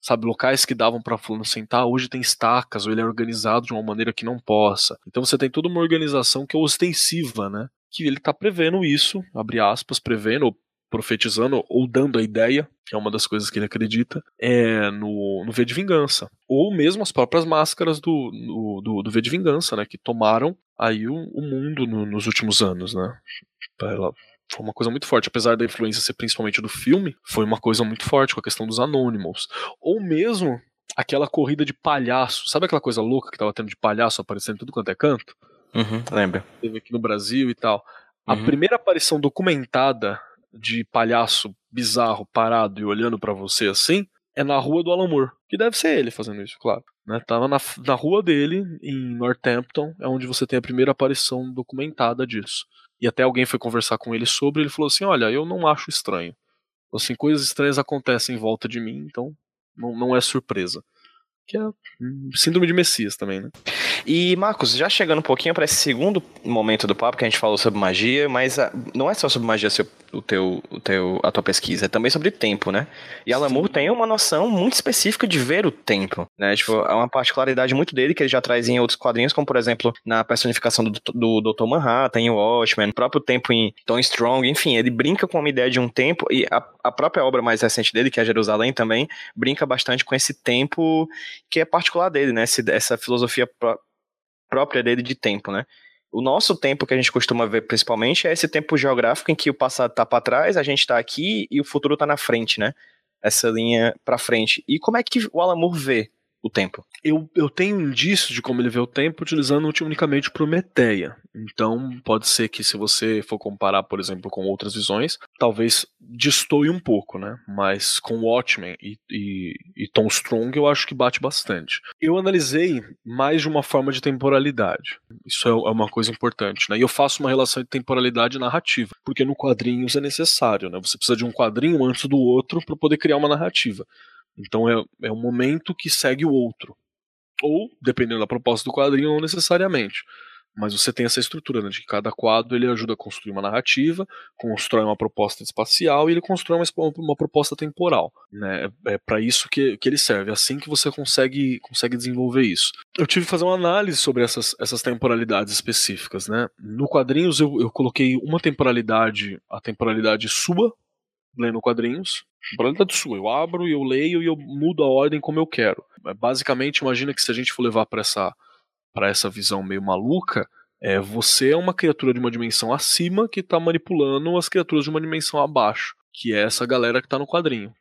sabe, locais que davam para fulano sentar, hoje tem estacas, ou ele é organizado de uma maneira que não possa. Então você tem toda uma organização que é ostensiva, né? Que ele tá prevendo isso, abre aspas, prevendo, ou profetizando, ou dando a ideia, que é uma das coisas que ele acredita, é no, no V de Vingança. Ou mesmo as próprias máscaras do, do, do V de Vingança, né? Que tomaram aí o, o mundo no, nos últimos anos, né? Ela foi uma coisa muito forte, apesar da influência ser principalmente do filme, foi uma coisa muito forte com a questão dos Anonymous. Ou mesmo aquela corrida de palhaço, sabe aquela coisa louca que tava tendo de palhaço aparecendo em tudo quanto é canto? Uhum, lembra. Teve aqui no Brasil e tal. A uhum. primeira aparição documentada de palhaço bizarro parado e olhando para você assim é na rua do Alan Moore, que deve ser ele fazendo isso, claro. Né? Tava na, na rua dele, em Northampton, é onde você tem a primeira aparição documentada disso. E até alguém foi conversar com ele sobre, ele falou assim: Olha, eu não acho estranho. Assim, coisas estranhas acontecem em volta de mim, então não, não é surpresa. Que é síndrome de Messias também, né? E, Marcos, já chegando um pouquinho para esse segundo momento do papo, que a gente falou sobre magia, mas a, não é só sobre magia seu, o teu, o teu, a tua pesquisa, é também sobre tempo, né? E Alan Moore tem uma noção muito específica de ver o tempo, né? Tipo, é uma particularidade muito dele que ele já traz em outros quadrinhos, como por exemplo, na personificação do, do Dr. Manhattan, em Watchmen, o próprio tempo em Tom Strong, enfim, ele brinca com uma ideia de um tempo, e a, a própria obra mais recente dele, que é Jerusalém também, brinca bastante com esse tempo que é particular dele, né? Essa filosofia própria dele de tempo, né? O nosso tempo que a gente costuma ver principalmente é esse tempo geográfico em que o passado está para trás, a gente está aqui e o futuro está na frente, né? Essa linha para frente. E como é que o Alan Moore vê o tempo? Eu, eu tenho indício de como ele vê o tempo utilizando unicamente Prometeia. Então, pode ser que se você for comparar, por exemplo, com outras visões, talvez destoie um pouco, né? Mas com Watchmen e, e, e Tom Strong, eu acho que bate bastante. Eu analisei mais de uma forma de temporalidade. Isso é, é uma coisa importante, né? E eu faço uma relação de temporalidade narrativa, porque no quadrinhos é necessário, né? Você precisa de um quadrinho antes do outro para poder criar uma narrativa. Então é, é um momento que segue o outro. Ou, dependendo da proposta do quadrinho, não necessariamente. Mas você tem essa estrutura, né, de que cada quadro ele ajuda a construir uma narrativa, constrói uma proposta espacial e ele constrói uma, uma proposta temporal. Né? É, é para isso que, que ele serve, é assim que você consegue, consegue desenvolver isso. Eu tive que fazer uma análise sobre essas, essas temporalidades específicas. Né? No quadrinhos eu, eu coloquei uma temporalidade, a temporalidade sua, lendo quadrinhos, Temporalidade sua. Eu abro e eu leio e eu mudo a ordem como eu quero. É, basicamente, imagina que se a gente for levar para essa, essa visão meio maluca, é, você é uma criatura de uma dimensão acima que está manipulando as criaturas de uma dimensão abaixo, que é essa galera que está no quadrinho.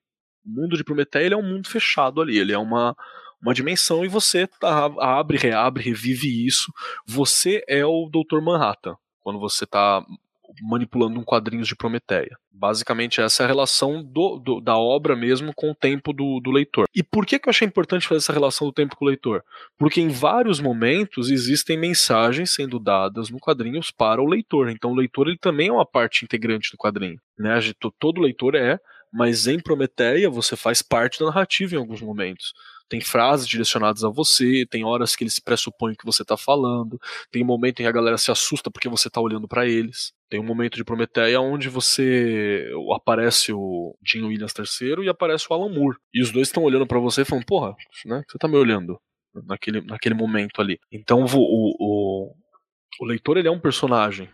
O mundo de Prometeia é um mundo fechado ali, ele é uma, uma dimensão e você tá, abre, reabre, revive isso. Você é o Dr. Manhattan quando você está manipulando um quadrinhos de Prometeia. Basicamente, essa é a relação do, do, da obra mesmo com o tempo do, do leitor. E por que, que eu achei importante fazer essa relação do tempo com o leitor? Porque em vários momentos existem mensagens sendo dadas no quadrinhos para o leitor. Então, o leitor ele também é uma parte integrante do quadrinho. Né? Todo leitor é, mas em Prometeia você faz parte da narrativa em alguns momentos tem frases direcionadas a você, tem horas que eles pressupõem que você está falando, tem momento em que a galera se assusta porque você está olhando para eles. Tem um momento de Prometeia onde você aparece o Jim Williams III e aparece o Alan Moore. E os dois estão olhando para você e falam, porra, né, você tá me olhando naquele, naquele momento ali. Então o, o, o leitor ele é um personagem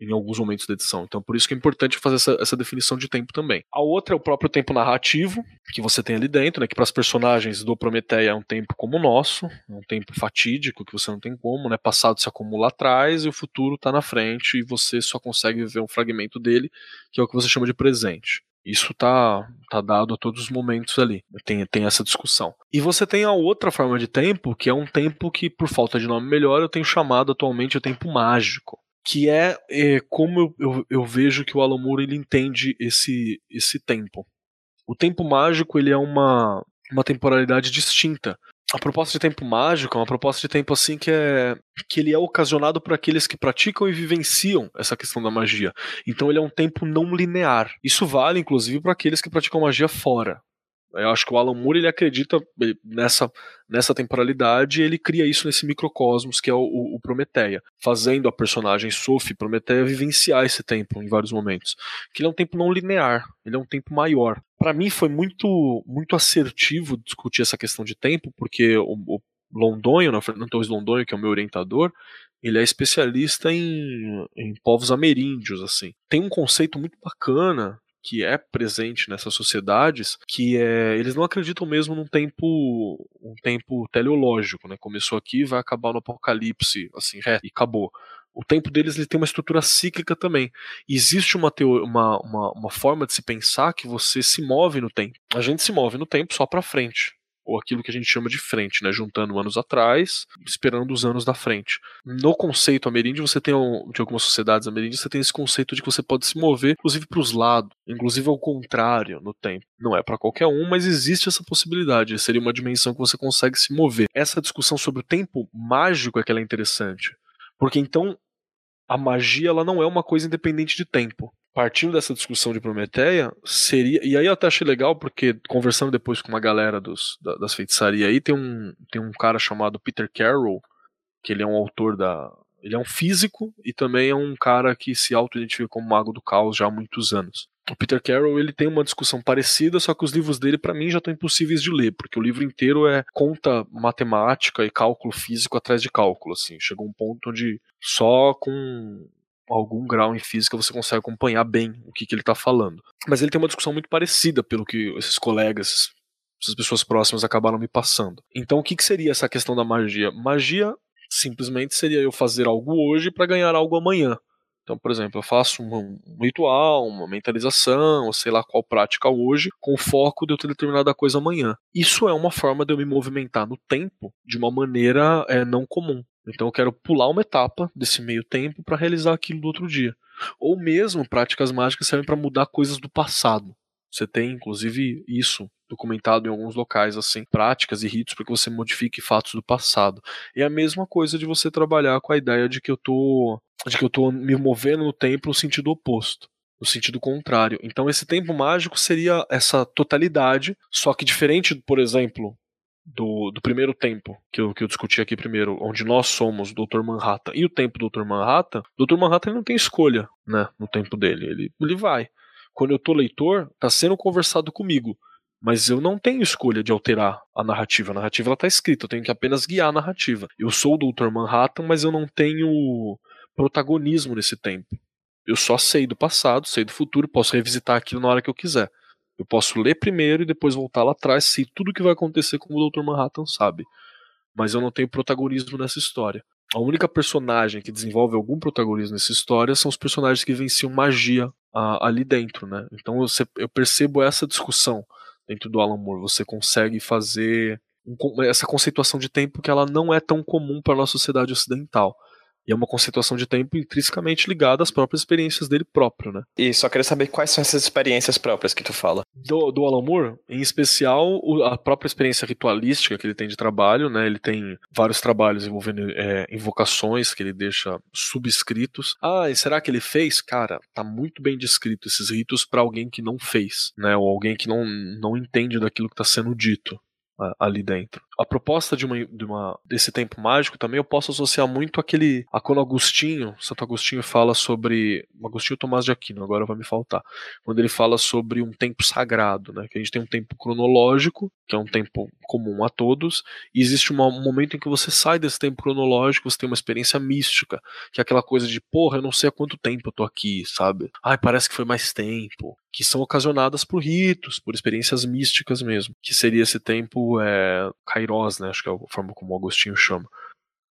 em, alguns momentos da edição. Então, por isso que é importante fazer essa, essa, definição de tempo também. A outra é o próprio tempo narrativo que você tem ali dentro, né? Que para as personagens do Prometeia é um tempo como o nosso, um tempo fatídico que você não tem como, né? Passado se acumula atrás e o futuro está na frente e você só consegue ver um fragmento dele, que é o que você chama de presente. Isso tá, tá dado a todos os momentos ali. Tem, tem essa discussão. E você tem a outra forma de tempo, que é um tempo que, por falta de nome melhor, eu tenho chamado atualmente o tempo mágico que é, é como eu, eu, eu, vejo que o Alan Moore ele entende esse, esse tempo. O tempo mágico ele é uma, uma temporalidade distinta. A proposta de tempo mágico é uma proposta de tempo assim que é que ele é ocasionado por aqueles que praticam e vivenciam essa questão da magia. Então ele é um tempo não linear. Isso vale inclusive para aqueles que praticam magia fora. Eu acho que o Alan Moore ele acredita nessa, nessa temporalidade e ele cria isso nesse microcosmos que é o, o, o Prometeia, fazendo a personagem Sophie Prometeia vivenciar esse tempo em vários momentos. Que ele é um tempo não linear, ele é um tempo maior. Para mim foi muito muito assertivo discutir essa questão de tempo, porque o, o Londonho, né, Fernando Torres Londonho, que é o meu orientador, ele é especialista em, em povos ameríndios, assim. Tem um conceito muito bacana que é presente nessas sociedades, que é, eles não acreditam mesmo num tempo um tempo teleológico, né? Começou aqui, vai acabar no apocalipse, assim, é, e acabou. O tempo deles ele tem uma estrutura cíclica também. Existe uma, uma, uma, uma forma de se pensar que você se move no tempo. A gente se move no tempo só para frente. Ou aquilo que a gente chama de frente, né? Juntando anos atrás, esperando os anos da frente. No conceito ameríndio, você tem, de algumas sociedades ameríndias, você tem esse conceito de que você pode se mover, inclusive para os lados, inclusive ao contrário no tempo. Não é para qualquer um, mas existe essa possibilidade. Seria uma dimensão que você consegue se mover. Essa discussão sobre o tempo mágico é que ela é interessante. Porque então a magia ela não é uma coisa independente de tempo partindo dessa discussão de Prometeia, seria. E aí eu até achei legal, porque conversando depois com uma galera dos, da, das feitiçarias aí, tem um, tem um cara chamado Peter Carroll, que ele é um autor da. Ele é um físico e também é um cara que se auto-identifica como mago do caos já há muitos anos. O Peter Carroll ele tem uma discussão parecida, só que os livros dele para mim já estão impossíveis de ler, porque o livro inteiro é conta matemática e cálculo físico atrás de cálculo, assim. Chegou um ponto onde só com algum grau em física você consegue acompanhar bem o que, que ele está falando. Mas ele tem uma discussão muito parecida pelo que esses colegas, essas pessoas próximas acabaram me passando. Então o que, que seria essa questão da magia? Magia simplesmente seria eu fazer algo hoje para ganhar algo amanhã. Então, por exemplo, eu faço um, ritual, uma mentalização, sei lá qual prática hoje, com o foco de eu ter determinada coisa amanhã. Isso é uma forma de eu me movimentar no tempo de uma maneira é, não comum. Então eu quero pular uma etapa desse meio tempo para realizar aquilo do outro dia. Ou mesmo práticas mágicas servem para mudar coisas do passado. Você tem inclusive isso documentado em alguns locais assim, práticas e ritos para que você modifique fatos do passado. E é a mesma coisa de você trabalhar com a ideia de que eu tô de que eu tô me movendo no tempo no sentido oposto no sentido contrário. Então esse tempo mágico seria essa totalidade, só que diferente, por exemplo, do, do primeiro tempo que eu, que eu discuti aqui primeiro, onde nós somos Dr. Manhattan e o tempo do Dr. Manhattan, Dr. Manhattan ele não tem escolha né, no tempo dele. Ele, ele vai. Quando eu tô leitor, tá sendo conversado comigo. Mas eu não tenho escolha de alterar a narrativa. A narrativa ela tá escrita, eu tenho que apenas guiar a narrativa. Eu sou o Dr. Manhattan, mas eu não tenho protagonismo nesse tempo. Eu só sei do passado, sei do futuro, posso revisitar aquilo na hora que eu quiser. Eu posso ler primeiro e depois voltar lá atrás, sei tudo o que vai acontecer como o Dr. Manhattan sabe. Mas eu não tenho protagonismo nessa história. A única personagem que desenvolve algum protagonismo nessa história são os personagens que venciam magia ah, ali dentro, né? Então eu, eu percebo essa discussão dentro do Alan Moore. Você consegue fazer um, essa conceituação de tempo que ela não é tão comum para a nossa sociedade ocidental. E é uma conceituação de tempo intrinsecamente ligada às próprias experiências dele próprio, né? E só queria saber quais são essas experiências próprias que tu fala. Do, do Alan Moore, em especial a própria experiência ritualística que ele tem de trabalho, né? Ele tem vários trabalhos envolvendo é, invocações que ele deixa subscritos. Ah, e será que ele fez? Cara, tá muito bem descrito esses ritos para alguém que não fez, né? Ou alguém que não, não entende daquilo que está sendo dito ali dentro. A proposta de uma, de uma, desse tempo mágico também eu posso associar muito aquele a quando Agostinho, Santo Agostinho fala sobre Agostinho Tomás de Aquino, agora vai me faltar, quando ele fala sobre um tempo sagrado, né? Que a gente tem um tempo cronológico, que é um tempo comum a todos, e existe uma, um momento em que você sai desse tempo cronológico, você tem uma experiência mística, que é aquela coisa de, porra, eu não sei há quanto tempo eu tô aqui, sabe? Ai, parece que foi mais tempo que são ocasionadas por ritos, por experiências místicas mesmo, que seria esse tempo é, kairos, né, acho que é a forma como Agostinho chama,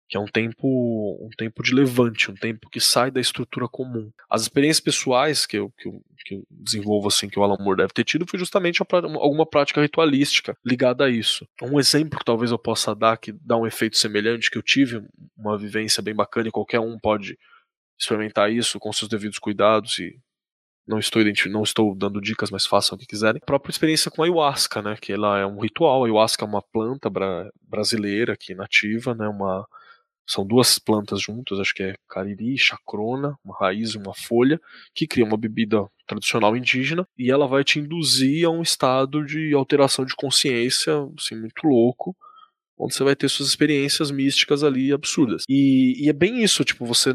que é um tempo um tempo de levante, um tempo que sai da estrutura comum. As experiências pessoais que eu, que eu, que eu desenvolvo assim, que o Alan Moore deve ter tido, foi justamente alguma prática ritualística ligada a isso. Um exemplo que talvez eu possa dar, que dá um efeito semelhante, que eu tive uma vivência bem bacana e qualquer um pode experimentar isso com seus devidos cuidados e não estou não estou dando dicas, mas façam o que quiserem. A própria experiência com a ayahuasca, né, que ela é um ritual. A ayahuasca é uma planta bra brasileira aqui nativa, né, uma são duas plantas juntas, acho que é cariri, chacrona, uma raiz e uma folha, que cria uma bebida tradicional indígena e ela vai te induzir a um estado de alteração de consciência, assim, muito louco, onde você vai ter suas experiências místicas ali absurdas. E, e é bem isso, tipo, você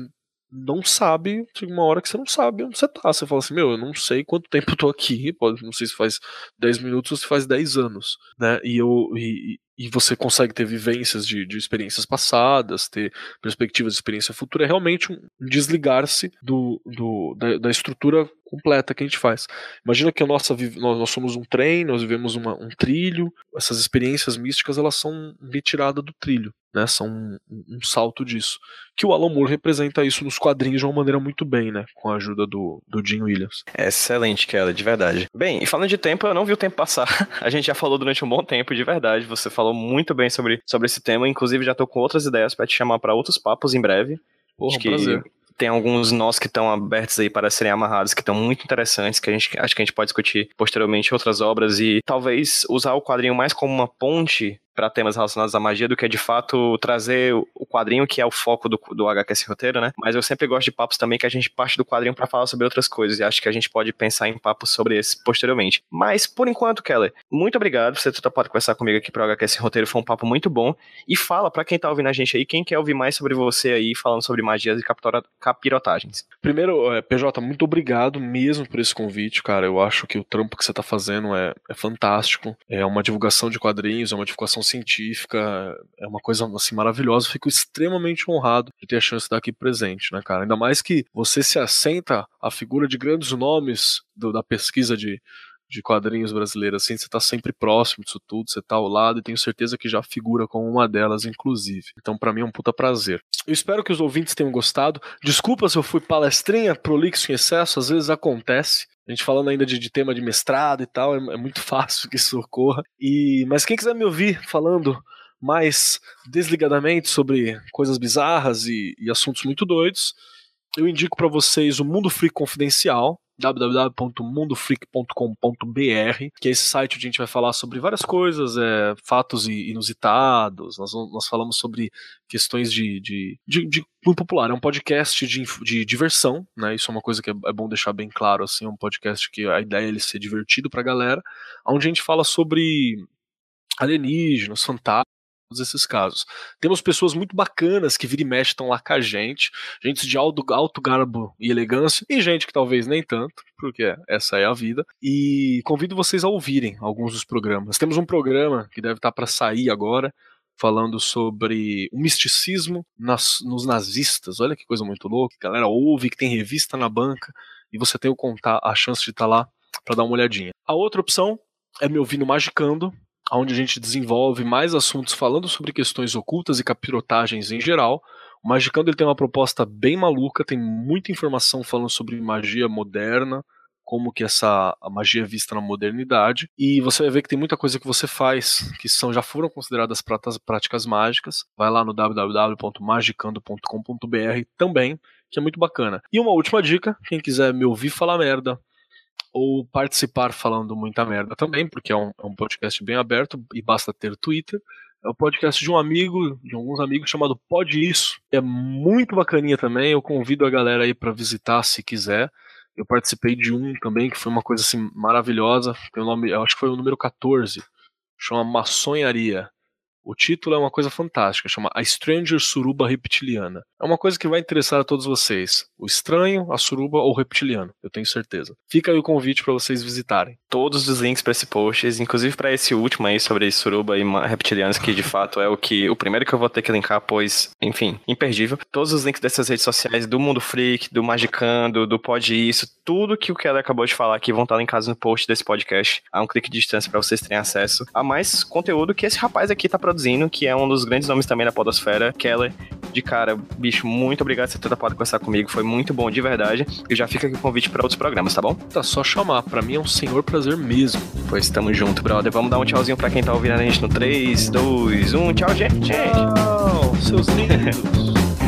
não sabe, chega uma hora que você não sabe onde você tá. Você fala assim, meu, eu não sei quanto tempo eu tô aqui, pode, não sei se faz 10 minutos ou se faz 10 anos, né? E eu e, e você consegue ter vivências de, de experiências passadas, ter perspectivas de experiência futura, é realmente um desligar-se do, do da, da, estrutura completa que a gente faz. Imagina que a nossa nós somos um trem, nós vivemos uma, um trilho. Essas experiências místicas elas são retiradas do trilho, né? São um, um, salto disso. Que o Alan Moore representa isso nos quadrinhos de uma maneira muito bem, né? Com a ajuda do, do Jim Williams. Excelente, Kelly, de verdade. Bem, e falando de tempo, eu não vi o tempo passar. A gente já falou durante um bom tempo, de verdade. Você falou muito bem sobre, sobre esse tema. Inclusive, já tô com outras ideias para te chamar para outros papos em breve. Porra, Acho um prazer tem alguns nós que estão abertos aí para serem amarrados, que estão muito interessantes, que a gente acho que a gente pode discutir posteriormente outras obras e talvez usar o quadrinho mais como uma ponte para temas relacionados à magia do que de fato trazer o quadrinho, que é o foco do, do HQS roteiro, né? Mas eu sempre gosto de papos também que a gente parte do quadrinho para falar sobre outras coisas, e acho que a gente pode pensar em papos sobre esse posteriormente. Mas, por enquanto, Keller, muito obrigado por você ter topado conversar comigo aqui pro HQS roteiro, foi um papo muito bom. E fala para quem tá ouvindo a gente aí, quem quer ouvir mais sobre você aí, falando sobre magias e capirotagens. Primeiro, é, PJ, muito obrigado mesmo por esse convite, cara. Eu acho que o trampo que você tá fazendo é, é fantástico. É uma divulgação de quadrinhos, é uma divulgação científica, é uma coisa assim maravilhosa. Fico extremamente honrado de ter a chance de estar aqui presente, né, cara? Ainda mais que você se assenta a figura de grandes nomes do, da pesquisa de, de quadrinhos brasileiros, assim, você tá sempre próximo disso tudo, você tá ao lado e tenho certeza que já figura como uma delas, inclusive. Então, para mim é um puta prazer. Eu espero que os ouvintes tenham gostado. Desculpa se eu fui palestrinha, prolixo em excesso, às vezes acontece. A gente falando ainda de, de tema de mestrado e tal, é, é, muito fácil que isso ocorra. E, mas quem quiser me ouvir falando mais desligadamente sobre coisas bizarras e, e assuntos muito doidos, eu indico para vocês o Mundo Freak Confidencial, www.mundofreak.com.br, que é esse site onde a gente vai falar sobre várias coisas, é, fatos inusitados, nós, nós falamos sobre questões de, de, de, de popular, é um podcast de, de diversão, né? Isso é uma coisa que é, é, bom deixar bem claro, assim, é um podcast que a ideia é ele ser divertido pra galera, onde a gente fala sobre alienígenas, fantasmas, todos esses casos. Temos pessoas muito bacanas que vira e mexe estão lá com a gente, gente de alto, alto garbo e elegância, e gente que talvez nem tanto, porque essa é a vida. E convido vocês a ouvirem alguns dos programas. Temos um programa que deve estar para sair agora, falando sobre o misticismo nas, nos nazistas. Olha que coisa muito louca. Galera ouve que tem revista na banca e você tem o contar, a chance de estar tá lá para dar uma olhadinha. A outra opção é me ouvir no Magicando, onde a gente desenvolve mais assuntos falando sobre questões ocultas e capirotagens em geral. O Magicando ele tem uma proposta bem maluca, tem muita informação falando sobre magia moderna, como que essa magia é vista na modernidade, e você vai ver que tem muita coisa que você faz que são já foram consideradas práticas mágicas. Vai lá no www.magicando.com.br também, que é muito bacana. E uma última dica, quem quiser me ouvir falar merda, ou participar falando muita merda também, porque é um, é um podcast bem aberto e basta ter Twitter. É o um podcast de um amigo, de alguns amigos, chamado Pode Isso. É muito bacaninha também. Eu convido a galera aí para visitar se quiser. Eu participei de um também, que foi uma coisa assim maravilhosa. Tem o nome, eu acho que foi o número 14. Chama Maçonharia. O título é uma coisa fantástica, chama A Stranger Suruba Reptiliana. É uma coisa que vai interessar a todos vocês. O estranho, a suruba ou o reptiliano, eu tenho certeza. Fica aí o convite para vocês visitarem. Todos os links para esse post, inclusive para esse último aí sobre suruba e reptilianos, que de fato é o que o primeiro que eu vou ter que linkar, pois, enfim, imperdível. Todos os links dessas redes sociais do Mundo Freak, do Magicando, do Pode Isso, tudo que o Keller acabou de falar aqui vão estar linkados no post desse podcast. Há um clique de distância para vocês terem acesso a mais conteúdo que esse rapaz aqui tá produzindo produzindo, que é um dos grandes nomes também da podosfera, Keller. De cara, bicho, muito obrigado por você ter topado conversar comigo, foi muito bom de verdade. E já fica aqui o convite para outros programas, tá bom? Tá só chamar, para mim é um senhor prazer mesmo. Pois tamo junto, brother. Vamos dar um tchauzinho pra quem tá ouvindo a gente no 3, 2, 1. Tchau, gente. Tchau, seus lindos.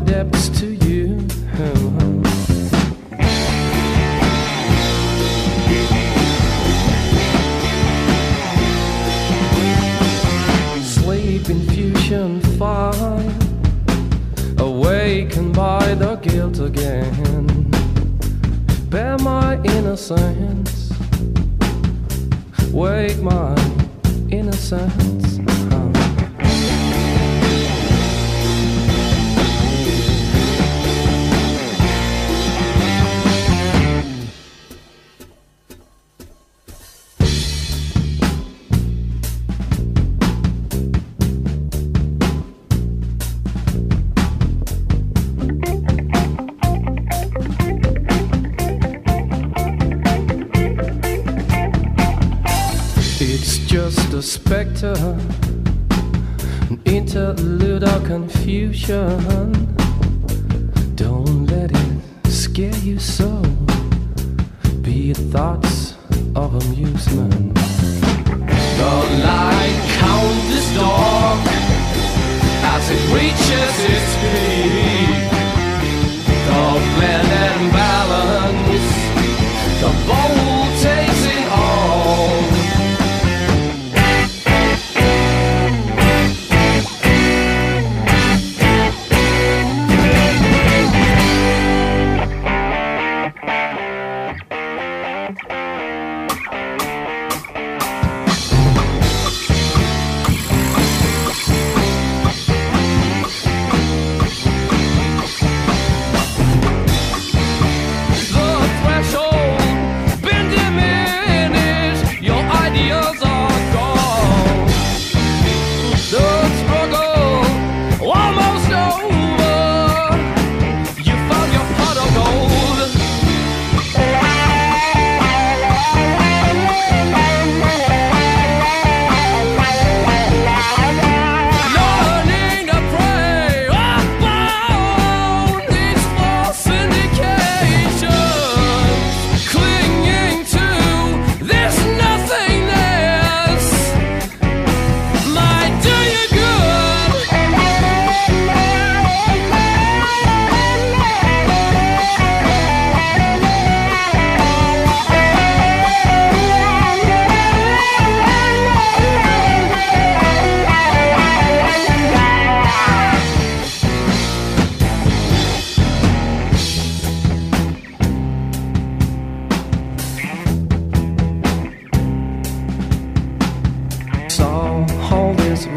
debts to you. Sleep infusion fire. awakened by the guilt again. Bear my innocence, wake my innocence.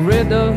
Rhythm.